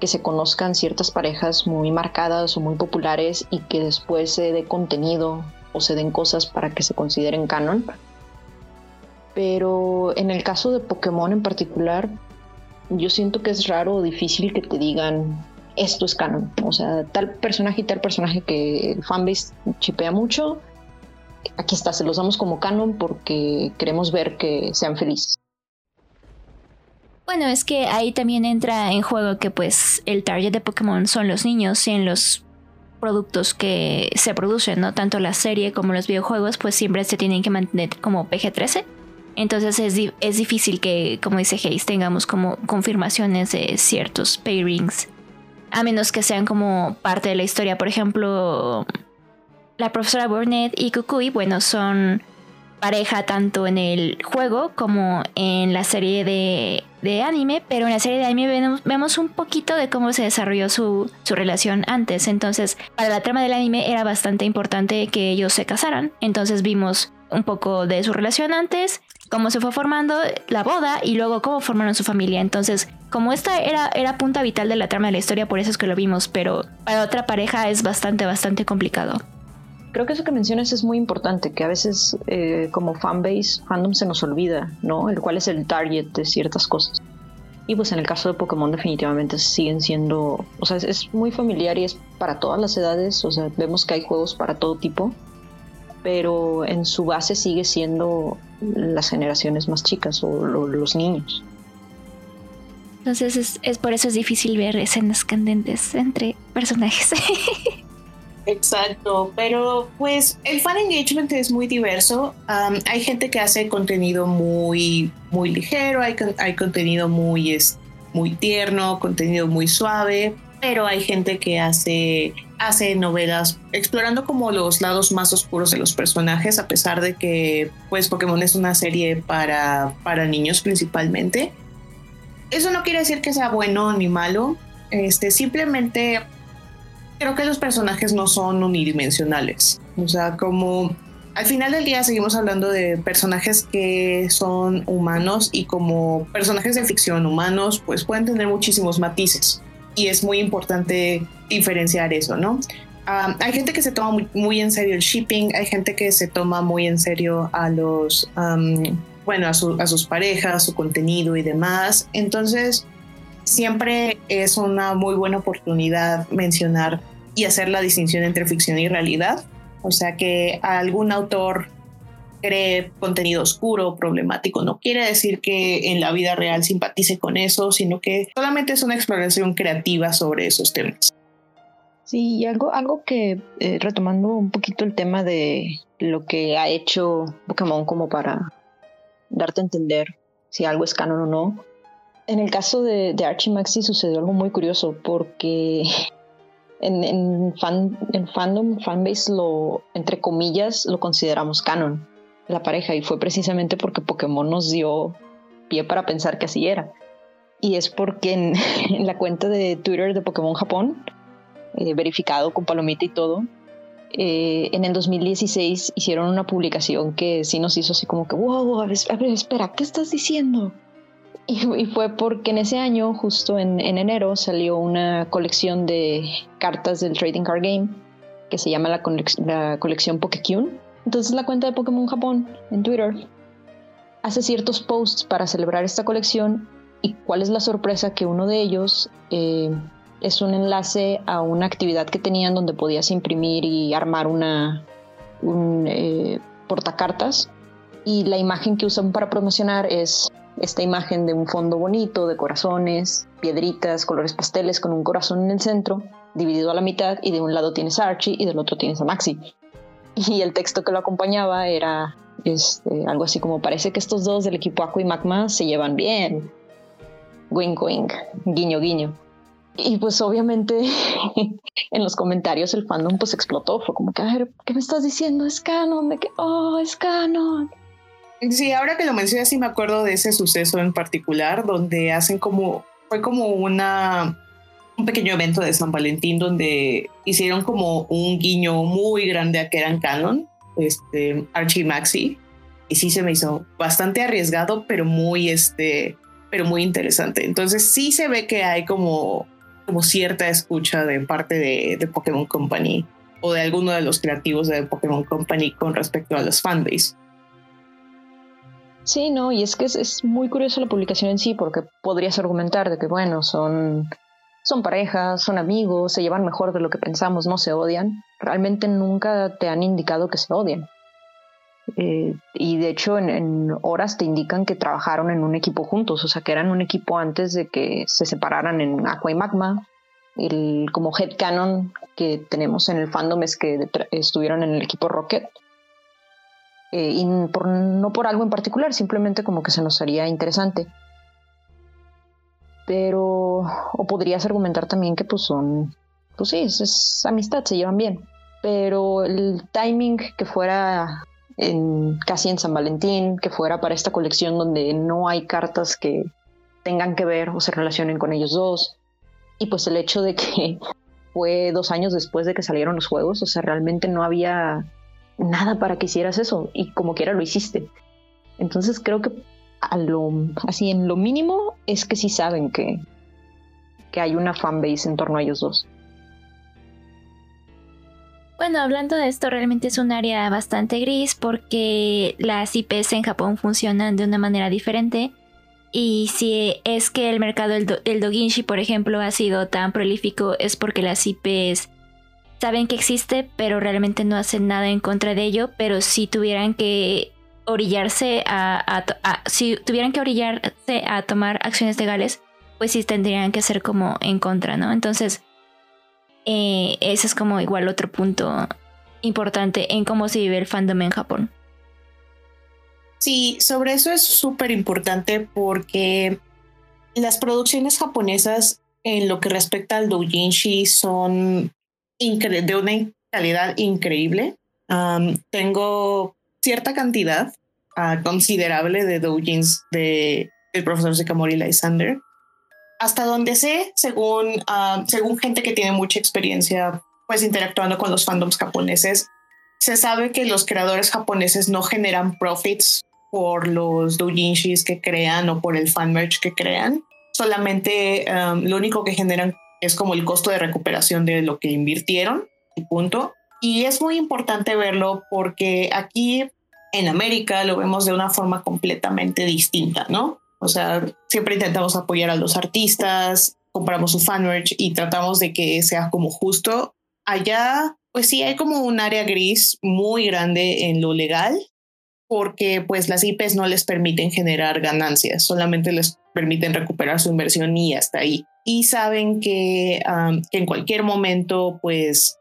S3: Que se conozcan ciertas parejas muy marcadas o muy populares y que después se dé contenido o se den cosas para que se consideren canon. Pero en el caso de Pokémon en particular, yo siento que es raro o difícil que te digan esto es canon. O sea, tal personaje y tal personaje que el fanbase chipea mucho, aquí está, se los damos como canon porque queremos ver que sean felices.
S1: Bueno, es que ahí también entra en juego que pues el target de Pokémon son los niños y en los productos que se producen, ¿no? Tanto la serie como los videojuegos, pues siempre se tienen que mantener como PG-13. Entonces es, es, difícil que, como dice Hayes, tengamos como confirmaciones de ciertos pairings. A menos que sean como parte de la historia. Por ejemplo, la profesora Burnett y Kukui, bueno, son pareja tanto en el juego como en la serie de, anime, pero en la serie de anime vemos, un poquito de cómo se desarrolló su, su, relación antes. Entonces, para la trama del anime era bastante importante que ellos se casaran. Entonces vimos un poco de su relación antes, cómo se fue formando la boda y luego cómo formaron su familia. Entonces, como esta era, era punta vital de la trama de la historia, por eso es que lo vimos, pero para otra pareja es bastante, bastante complicado.
S3: Creo que eso que mencionas es muy importante, que a veces eh, como fanbase, fandom se nos olvida, ¿no? El cuál es el target de ciertas cosas. Y pues en el caso de Pokémon definitivamente siguen siendo, o sea, es, muy familiar y es para todas las edades, o sea, vemos que hay juegos para todo tipo, pero en su base sigue siendo las generaciones más chicas o los niños.
S1: Entonces es, es, por eso es difícil ver escenas candentes entre personajes.
S2: Exacto, pero pues el fan engagement es muy diverso. hay gente que hace contenido muy, muy ligero, hay, hay contenido muy, muy tierno, contenido muy suave, pero hay gente que hace, hace novelas explorando como los lados más oscuros de los personajes, a pesar de que pues Pokémon es una serie para, para niños principalmente. Eso no quiere decir que sea bueno ni malo, este, simplemente creo que los personajes no son unidimensionales. O sea, como al final del día seguimos hablando de personajes que son humanos y como personajes de ficción humanos, pues pueden tener muchísimos matices. Y es muy importante diferenciar eso, ¿no? hay gente que se toma muy, en serio el shipping, hay gente que se toma muy en serio a los, bueno, a, a sus parejas, su contenido y demás. Entonces, siempre es una muy buena oportunidad mencionar y hacer la distinción entre ficción y realidad. O sea que algún autor cree contenido oscuro, problemático, no quiere decir que en la vida real simpatice con eso, sino que solamente es una exploración creativa sobre esos temas.
S3: Sí, y algo, algo que, eh, retomando un poquito el tema de lo que ha hecho Pokémon como para darte a entender si algo es canon o no. En el caso de, de Archie sucedió algo muy curioso porque en, en, fan, en fandom, fanbase, lo, entre comillas, lo consideramos canon, la pareja, y fue precisamente porque Pokémon nos dio pie para pensar que así era. Y es porque en, la cuenta de Twitter de Pokémon Japón, eh, verificado con palomita y todo, eh, en el 2016 hicieron una publicación que sí nos hizo así como que, wow, espera, ¿qué estás diciendo? Y, fue porque en ese año, justo en, enero, salió una colección de cartas del Trading Card Game que se llama la, colección Pokekyun. Entonces la cuenta de Pokémon Japón en Twitter hace ciertos posts para celebrar esta colección y cuál es la sorpresa que uno de ellos eh, es un enlace a una actividad que tenían donde podías imprimir y armar una un eh, portacartas y la imagen que usan para promocionar es esta imagen de un fondo bonito de corazones, piedritas, colores pasteles con un corazón en el centro, dividido a la mitad y de un lado tienes a Archie y del otro tienes a Maxi. Y el texto que lo acompañaba era este, algo así como parece que estos dos del equipo Aqua y Magma se llevan bien. Wink wink, guiño guiño. Y pues obviamente en los comentarios el fandom pues explotó, fue como que, ¿qué me estás diciendo? Es canon, de que, oh, es canon.
S2: Sí, ahora que lo mencionas sí me acuerdo de ese suceso en particular, donde hacen como, fue como una, un pequeño evento de San Valentín donde hicieron como un guiño muy grande a que eran canon, este, Archie Maxi, y sí se me hizo bastante arriesgado, pero muy, este, pero muy interesante. Entonces sí se ve que hay como como cierta escucha de parte de, de Pokémon Company o de alguno de los creativos de Pokémon Company con respecto a los fanbase.
S3: Sí, no, y es que es, muy curiosa la publicación en sí, porque podrías argumentar de que, bueno, son, son parejas, son amigos, se llevan mejor de lo que pensamos, no se odian. Realmente nunca te han indicado que se odian. Eh, y de hecho en, en, horas te indican que trabajaron en un equipo juntos, o sea que eran un equipo antes de que se separaran en Aqua y Magma. El, como headcanon que tenemos en el fandom es que estuvieron en el equipo Rocket. Eh, y no por algo en particular, simplemente como que se nos haría interesante. Pero, o podrías argumentar también que pues son, pues sí, es amistad, se llevan bien. Pero el timing que fuera en, casi en San Valentín, que fuera para esta colección donde no hay cartas que tengan que ver o se relacionen con ellos dos. Y pues el hecho de que fue dos años después de que salieron los juegos, o sea, realmente no había nada para que hicieras eso y como quiera lo hiciste. Entonces creo que a lo, así en lo mínimo es que sí saben que, que hay una fanbase en torno a ellos dos.
S1: Bueno, hablando de esto, realmente es un área bastante gris porque las IPs en Japón funcionan de una manera diferente. Y si es que el mercado del, do doginshi, por ejemplo, ha sido tan prolífico, es porque las IPs saben que existe, pero realmente no hacen nada en contra de ello. Pero si tuvieran que orillarse a, si tuvieran que orillarse a tomar acciones legales, pues sí tendrían que ser como en contra, ¿no? Entonces, eh, ese es como igual otro punto importante en cómo se vive el fandom en Japón.
S2: Sí, sobre eso es súper importante porque las producciones japonesas en lo que respecta al doujinshi son de una calidad increíble. tengo cierta cantidad ah, considerable de doujins de el profesor Sekamori Lysander hasta donde sé, según, según gente que tiene mucha experiencia pues interactuando con los fandoms japoneses, se sabe que los creadores japoneses no generan profits por los doujinshis que crean o por el fan merch que crean. Solamente lo único que generan es como el costo de recuperación de lo que invirtieron y punto. Y es muy importante verlo porque aquí en América lo vemos de una forma completamente distinta, ¿no? O sea, siempre intentamos apoyar a los artistas, compramos su fan merch y tratamos de que sea como justo. Allá, pues sí, hay como un área gris muy grande en lo legal, porque pues las IPs no les permiten generar ganancias, solamente les permiten recuperar su inversión y hasta ahí. Y saben que, en cualquier momento, pues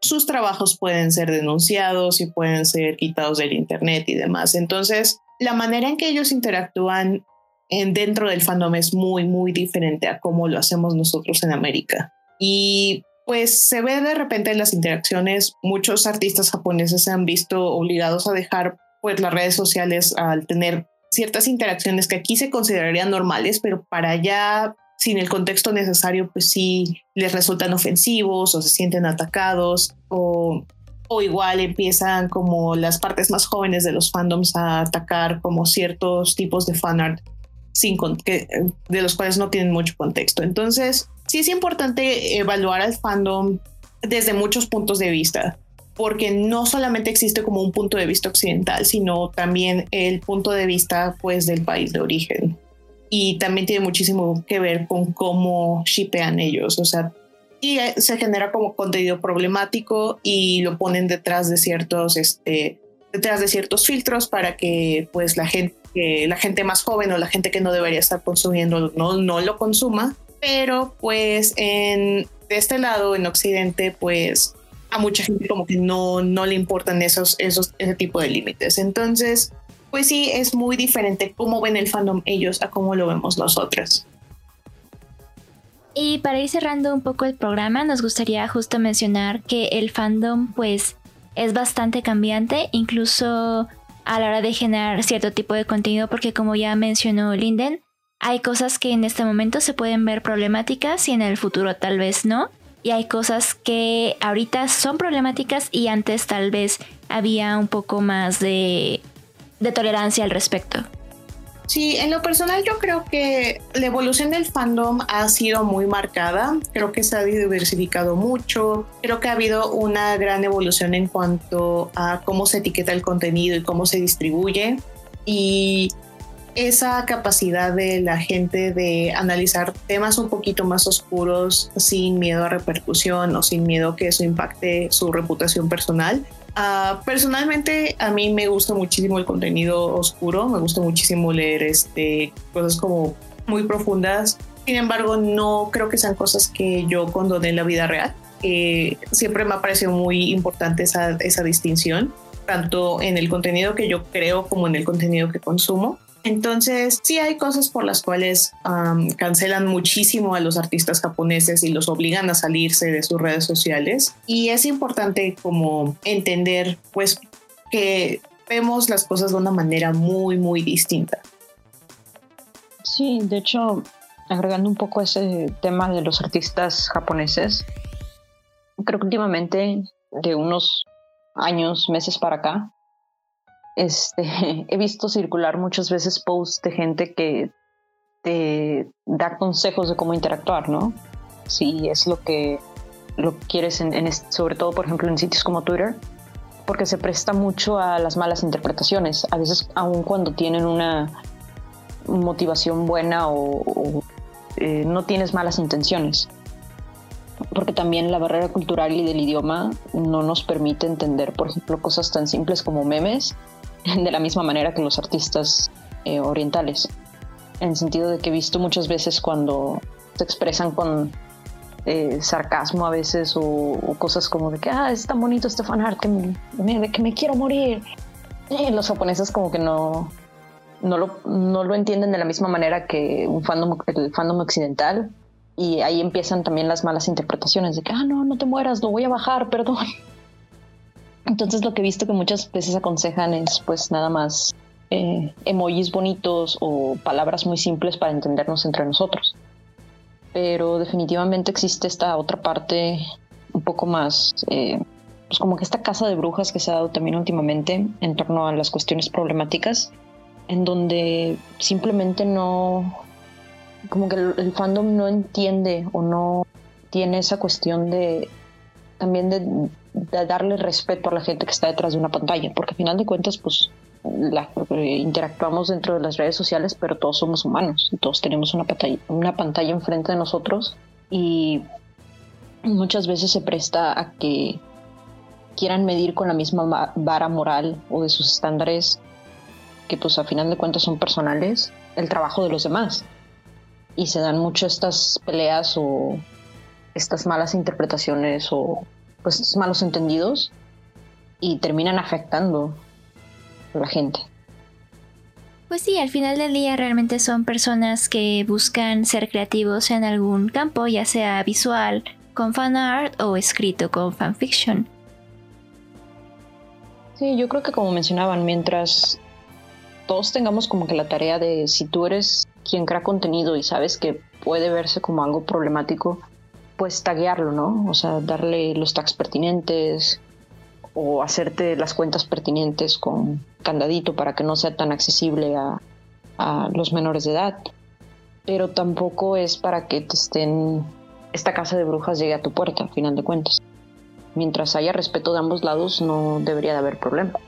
S2: sus trabajos pueden ser denunciados y pueden ser quitados del Internet y demás. Entonces, la manera en que ellos interactúan dentro del fandom es muy, muy diferente a cómo lo hacemos nosotros en América. Y pues se ve de repente en las interacciones, muchos artistas japoneses se han visto obligados a dejar pues las redes sociales al tener ciertas interacciones que aquí se considerarían normales, pero para allá, sin el contexto necesario, pues sí les resultan ofensivos o se sienten atacados o, o igual empiezan como las partes más jóvenes de los fandoms a atacar como ciertos tipos de fanart sin que, de los cuales no tienen mucho contexto. Entonces, sí es importante evaluar al fandom desde muchos puntos de vista porque no solamente existe como un punto de vista occidental, sino también el punto de vista pues del país de origen. Y también tiene muchísimo que ver con cómo shipean ellos, o sea, y se genera como contenido problemático y lo ponen detrás de ciertos este detrás de ciertos filtros para que pues la gente la gente más joven o la gente que no debería estar consumiendo no, no lo consuma pero pues en de este lado en occidente pues a mucha gente como que no, no le importan esos, esos, ese tipo de límites. Entonces, pues sí, es muy diferente cómo ven el fandom ellos a cómo lo vemos nosotras.
S1: Y para ir cerrando un poco el programa, nos gustaría justo mencionar que el fandom pues es bastante cambiante, incluso a la hora de generar cierto tipo de contenido, porque como ya mencionó Linden, hay cosas que en este momento se pueden ver problemáticas y en el futuro tal vez no y hay cosas que ahorita son problemáticas y antes tal vez había un poco más de, tolerancia al respecto.
S2: Sí, en lo personal yo creo que la evolución del fandom ha sido muy marcada, creo que se ha diversificado mucho, creo que ha habido una gran evolución en cuanto a cómo se etiqueta el contenido y cómo se distribuye. Y esa capacidad de la gente de analizar temas un poquito más oscuros sin miedo a repercusión o sin miedo que eso impacte su reputación personal. Ah, personalmente a mí me gusta muchísimo el contenido oscuro, me gusta muchísimo leer este, cosas como muy profundas. Sin embargo, no creo que sean cosas que yo condone en la vida real. Eh, siempre me ha parecido muy importante esa, esa distinción, tanto en el contenido que yo creo como en el contenido que consumo. Entonces, sí hay cosas por las cuales cancelan muchísimo a los artistas japoneses y los obligan a salirse de sus redes sociales. Y es importante como entender, pues, que vemos las cosas de una manera muy, muy distinta.
S3: Sí, de hecho, agregando un poco ese tema de los artistas japoneses, creo que últimamente, de unos años, meses para acá, este, he visto circular muchas veces posts de gente que te da consejos de cómo interactuar, ¿no? Si es lo que, lo quieres, en, sobre todo, por ejemplo, en sitios como Twitter, porque se presta mucho a las malas interpretaciones. A veces, aun cuando tienen una motivación buena o, eh, no tienes malas intenciones. Porque también la barrera cultural y del idioma no nos permite entender, por ejemplo, cosas tan simples como memes de la misma manera que los artistas eh, orientales, en el sentido de que he visto muchas veces cuando se expresan con eh, sarcasmo a veces o, cosas como de que, ah, es tan bonito este fanart que me, que me quiero morir. Eh, los japoneses como que no, no lo, no lo entienden de la misma manera que un fandom, el fandom occidental. Y ahí empiezan también las malas interpretaciones de que, ah, no, no te mueras, lo voy a bajar, perdón. Entonces lo que he visto que muchas veces aconsejan es pues nada más eh, emojis bonitos o palabras muy simples para entendernos entre nosotros. Pero definitivamente existe esta otra parte un poco más, eh, pues como que esta casa de brujas que se ha dado también últimamente en torno a las cuestiones problemáticas, en donde simplemente no, como que el fandom no entiende o no tiene esa cuestión de también de, darle respeto a la gente que está detrás de una pantalla, porque al final de cuentas, pues la, interactuamos dentro de las redes sociales, pero todos somos humanos, todos tenemos una pantalla, una pantalla enfrente de nosotros y muchas veces se presta a que quieran medir con la misma vara moral o de sus estándares que pues a final de cuentas son personales el trabajo de los demás. Y se dan mucho estas peleas o estas malas interpretaciones o pues malos entendidos y terminan afectando a la gente.
S1: Pues sí, al final del día realmente son personas que buscan ser creativos en algún campo, ya sea visual, con fan art o escrito con fanfiction.
S3: Sí, yo creo que como mencionaban, mientras todos tengamos como que la tarea de si tú eres quien crea contenido y sabes que puede verse como algo problemático, pues taguearlo, ¿no? O sea, darle los tags pertinentes o hacerte las cuentas pertinentes con candadito para que no sea tan accesible a, los menores de edad. Pero tampoco es para que te estén esta casa de brujas llegue a tu puerta, al final de cuentas. Mientras haya respeto de ambos lados, no debería de haber problema.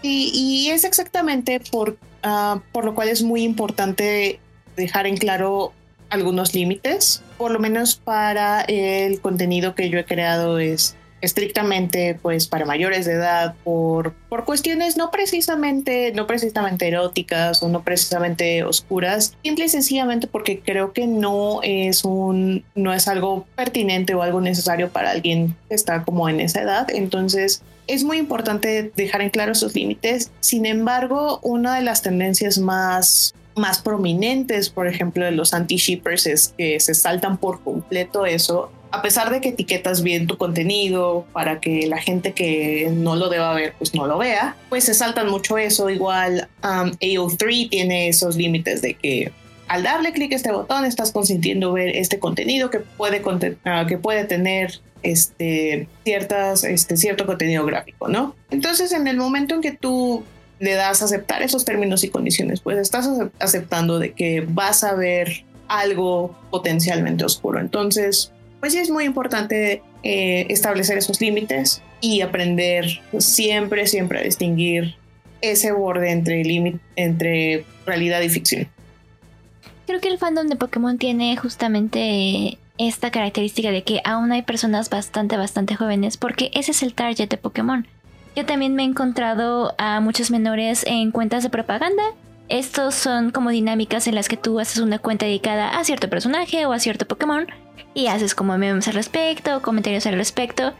S2: y es exactamente por, ah, por lo cual es muy importante dejar en claro algunos límites, por lo menos para el contenido que yo he creado es estrictamente pues para mayores de edad por, por cuestiones no precisamente no precisamente eróticas o no precisamente oscuras simple y sencillamente porque creo que no es un no es algo pertinente o algo necesario para alguien que está como en esa edad. Entonces es muy importante dejar en claro esos límites. Sin embargo una de las tendencias más más prominentes, por ejemplo, de los anti-shippers es que se saltan por completo eso a pesar de que etiquetas bien tu contenido para que la gente que no lo deba ver, pues no lo vea, pues se saltan mucho eso. Igual um, AO3 tiene esos límites de que al darle clic a este botón estás consintiendo ver este contenido que puede, uh, que puede tener este, ciertas, este, cierto contenido gráfico, ¿no? Entonces, en el momento en que tú le das a aceptar esos términos y condiciones, pues estás aceptando de que vas a ver algo potencialmente oscuro. Entonces, pues sí es muy importante eh, establecer esos límites y aprender siempre, siempre a distinguir ese borde entre, entre realidad y ficción.
S1: Creo que el fandom de Pokémon tiene justamente esta característica de que aún hay personas bastante, bastante jóvenes porque ese es el target de Pokémon. Yo también me he encontrado a muchos menores en cuentas de propaganda. Estos son como dinámicas en las que tú haces una cuenta dedicada a cierto personaje o a cierto Pokémon y haces como memes al respecto, comentarios al respecto.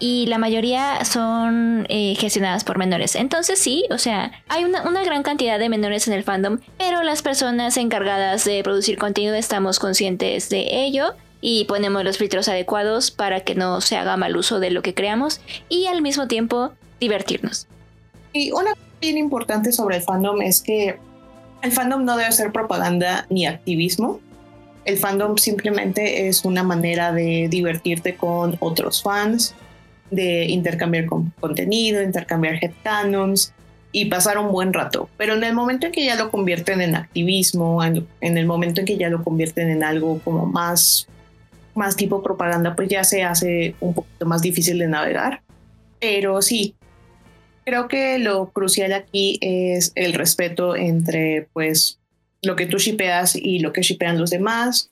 S1: Y la mayoría son eh, gestionadas por menores. Entonces sí, o sea, hay una, una, gran cantidad de menores en el fandom, pero las personas encargadas de producir contenido estamos conscientes de ello y ponemos los filtros adecuados para que no se haga mal uso de lo que creamos y al mismo tiempo divertirnos.
S2: Y una bien importante sobre el fandom es que el fandom no debe ser propaganda ni activismo el fandom simplemente es una manera de divertirte con otros fans, de intercambiar contenido, intercambiar headcanons y pasar un buen rato. Pero en el momento en que ya lo convierten en activismo, en, el momento en que ya lo convierten en algo como más, más tipo propaganda, pues ya se hace un poquito más difícil de navegar. Pero sí, creo que lo crucial aquí es el respeto entre pues lo que tú shipeas y lo que shipean los demás.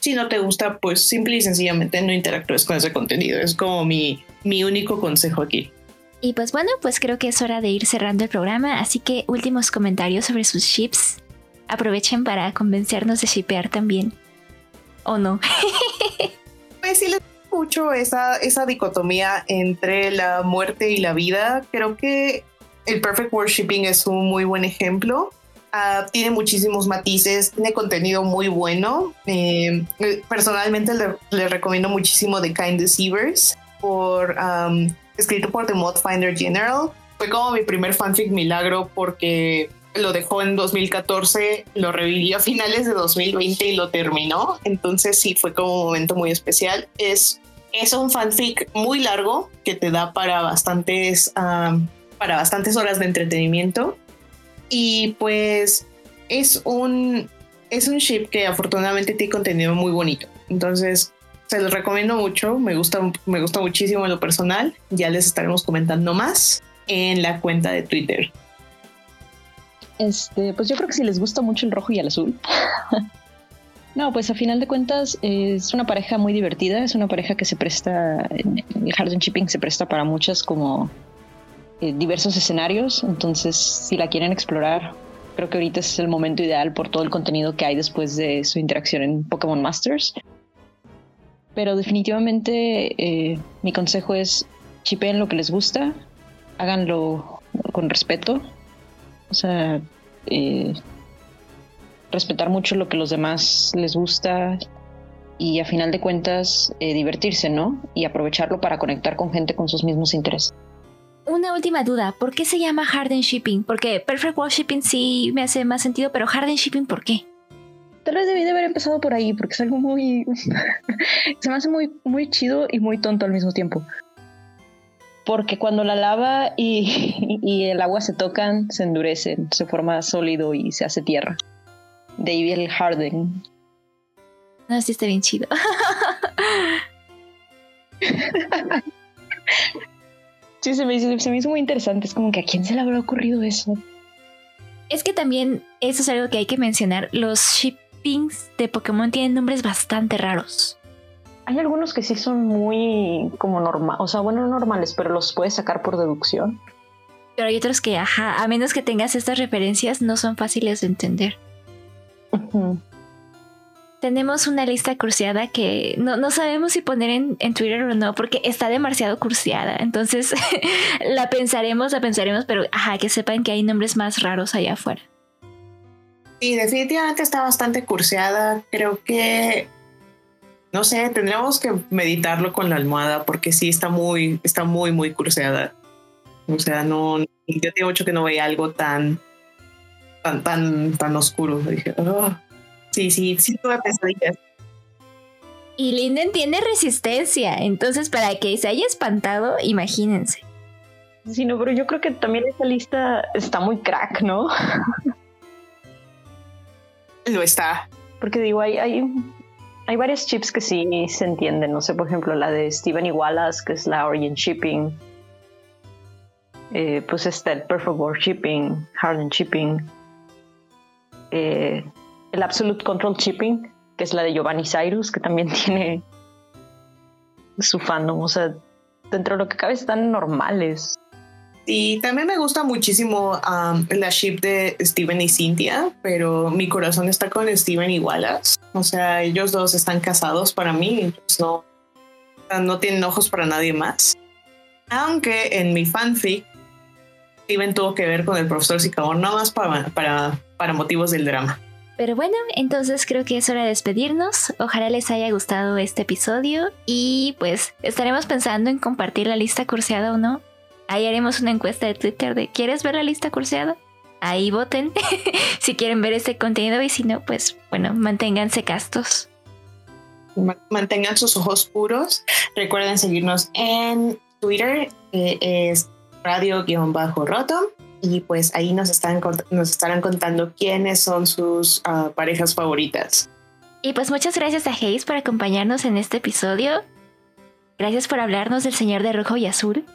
S2: Si no te gusta, pues simple y sencillamente no interactúes con ese contenido. Es como mi, mi único consejo aquí.
S1: Y pues bueno, pues creo que es hora de ir cerrando el programa, así que últimos comentarios sobre sus ships. Aprovechen para convencernos de shipear también. ¿O no?
S2: pues sí, les mucho esa, esa dicotomía entre la muerte y la vida. Creo que el Perfect Worshipping es un muy buen ejemplo Ah, tiene muchísimos matices, tiene contenido muy bueno. Eh, personalmente le, recomiendo muchísimo The Kind Deceivers, por, escrito por The Mod Finder General. Fue como mi primer fanfic milagro porque lo dejó en 2014, lo revivió a finales de 2020 y lo terminó. Entonces sí, fue como un momento muy especial. Es, es un fanfic muy largo que te da para bastantes, para bastantes horas de entretenimiento y pues es un, es un ship que afortunadamente tiene contenido muy bonito. Entonces, se los recomiendo mucho. Me gusta, me gusta muchísimo en lo personal. Ya les estaremos comentando más en la cuenta de Twitter.
S3: Este, pues yo creo que si les gusta mucho el rojo y el azul. no, pues a final de cuentas es una pareja muy divertida. Es una pareja que se presta, el hard shipping se presta para muchas como eh, diversos escenarios, entonces si la quieren explorar, creo que ahorita es el momento ideal por todo el contenido que hay después de su interacción en Pokémon Masters. Pero definitivamente eh, mi consejo es chipeen lo que les gusta, háganlo con respeto, o sea, eh, respetar mucho lo que los demás les gusta y a final de cuentas divertirse, ¿no? Y aprovecharlo para conectar con gente con sus mismos intereses
S1: una última duda, ¿por qué se llama Harden Shipping? Porque Perfect World Shipping sí me hace más sentido, pero Harden Shipping, ¿por qué?
S3: Tal vez debí de haber empezado por ahí, porque es algo muy... se me hace muy, muy chido y muy tonto al mismo tiempo. Porque cuando la lava y, y el agua se tocan, se endurecen, se forma sólido y se hace tierra. El harden.
S1: No, sí está bien chido.
S3: sí, se me, hizo, se me hizo muy interesante. Es como que a quién se le habrá ocurrido eso.
S1: Es que también eso es algo que hay que mencionar. Los shippings de Pokémon tienen nombres bastante raros.
S3: Hay algunos que sí son muy como normal, o sea, bueno, normales, pero los puedes sacar por deducción.
S1: Pero hay otros que, ajá, a menos que tengas estas referencias, no son fáciles de entender. Tenemos una lista cursiada que no, sabemos si poner en, en, Twitter o no, porque está demasiado cursiada. Entonces la pensaremos, la pensaremos, pero ajá, que sepan que hay nombres más raros allá afuera.
S2: Sí, definitivamente está bastante curseada. Creo que no sé, tendríamos que meditarlo con la almohada porque sí está muy, está muy, muy cruceada. O sea, no, yo tengo mucho que no veía algo tan, tan, tan, tan oscuro. Dije, oh". sí, sí, sí tuve pesadillas.
S1: Y Linden tiene resistencia, entonces para que se haya espantado, imagínense.
S3: Sí, no, pero yo creo que también esta lista está muy crack, ¿no?
S2: Lo está.
S3: Porque digo, hay, hay hay varios chips que sí se entienden. No sé, por ejemplo, la de Steven Igualas, que es la Origin Shipping. Eh, pues está el Perfect World Shipping, Harden Shipping. Eh, el Absolute Control Shipping, que es la de Giovanni Cyrus, que también tiene su fandom. O sea, dentro de lo que cabe están normales.
S2: Y también me gusta muchísimo um, la ship de Steven y Cynthia, pero mi corazón está con Steven y Wallace. O sea, ellos dos están casados para mí, no, no tienen ojos para nadie más. Aunque en mi fanfic, Steven tuvo que ver con el profesor Sicamor, no más para, para, para motivos del drama.
S1: Pero bueno, entonces creo que es hora de despedirnos. Ojalá les haya gustado este episodio y pues estaremos pensando en compartir la lista curseada o no Ahí haremos una encuesta de Twitter de ¿quieres ver la lista curseada? Ahí voten si quieren ver este contenido y si no, pues bueno, manténganse castos.
S2: Mantengan sus ojos puros. Recuerden seguirnos en Twitter, es radio-roto. Y pues ahí nos, están, nos estarán contando quiénes son sus ah, parejas favoritas.
S1: Y pues muchas gracias a Hayes por acompañarnos en este episodio. Gracias por hablarnos del Señor de Rojo y Azul.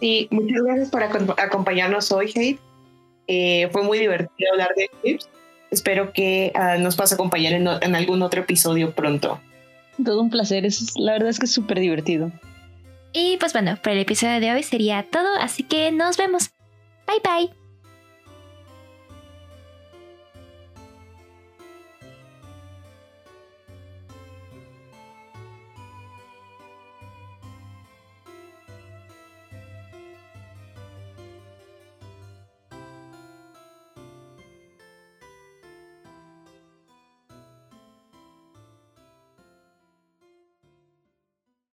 S2: Sí, muchas gracias por acompañarnos hoy, Hate. Eh, fue muy divertido hablar de clips. Espero que ah, nos puedas acompañar en, algún otro episodio pronto.
S3: Todo un placer, es, la verdad es que es súper divertido.
S1: Y pues bueno, para el episodio de hoy sería todo, así que nos vemos. Bye bye.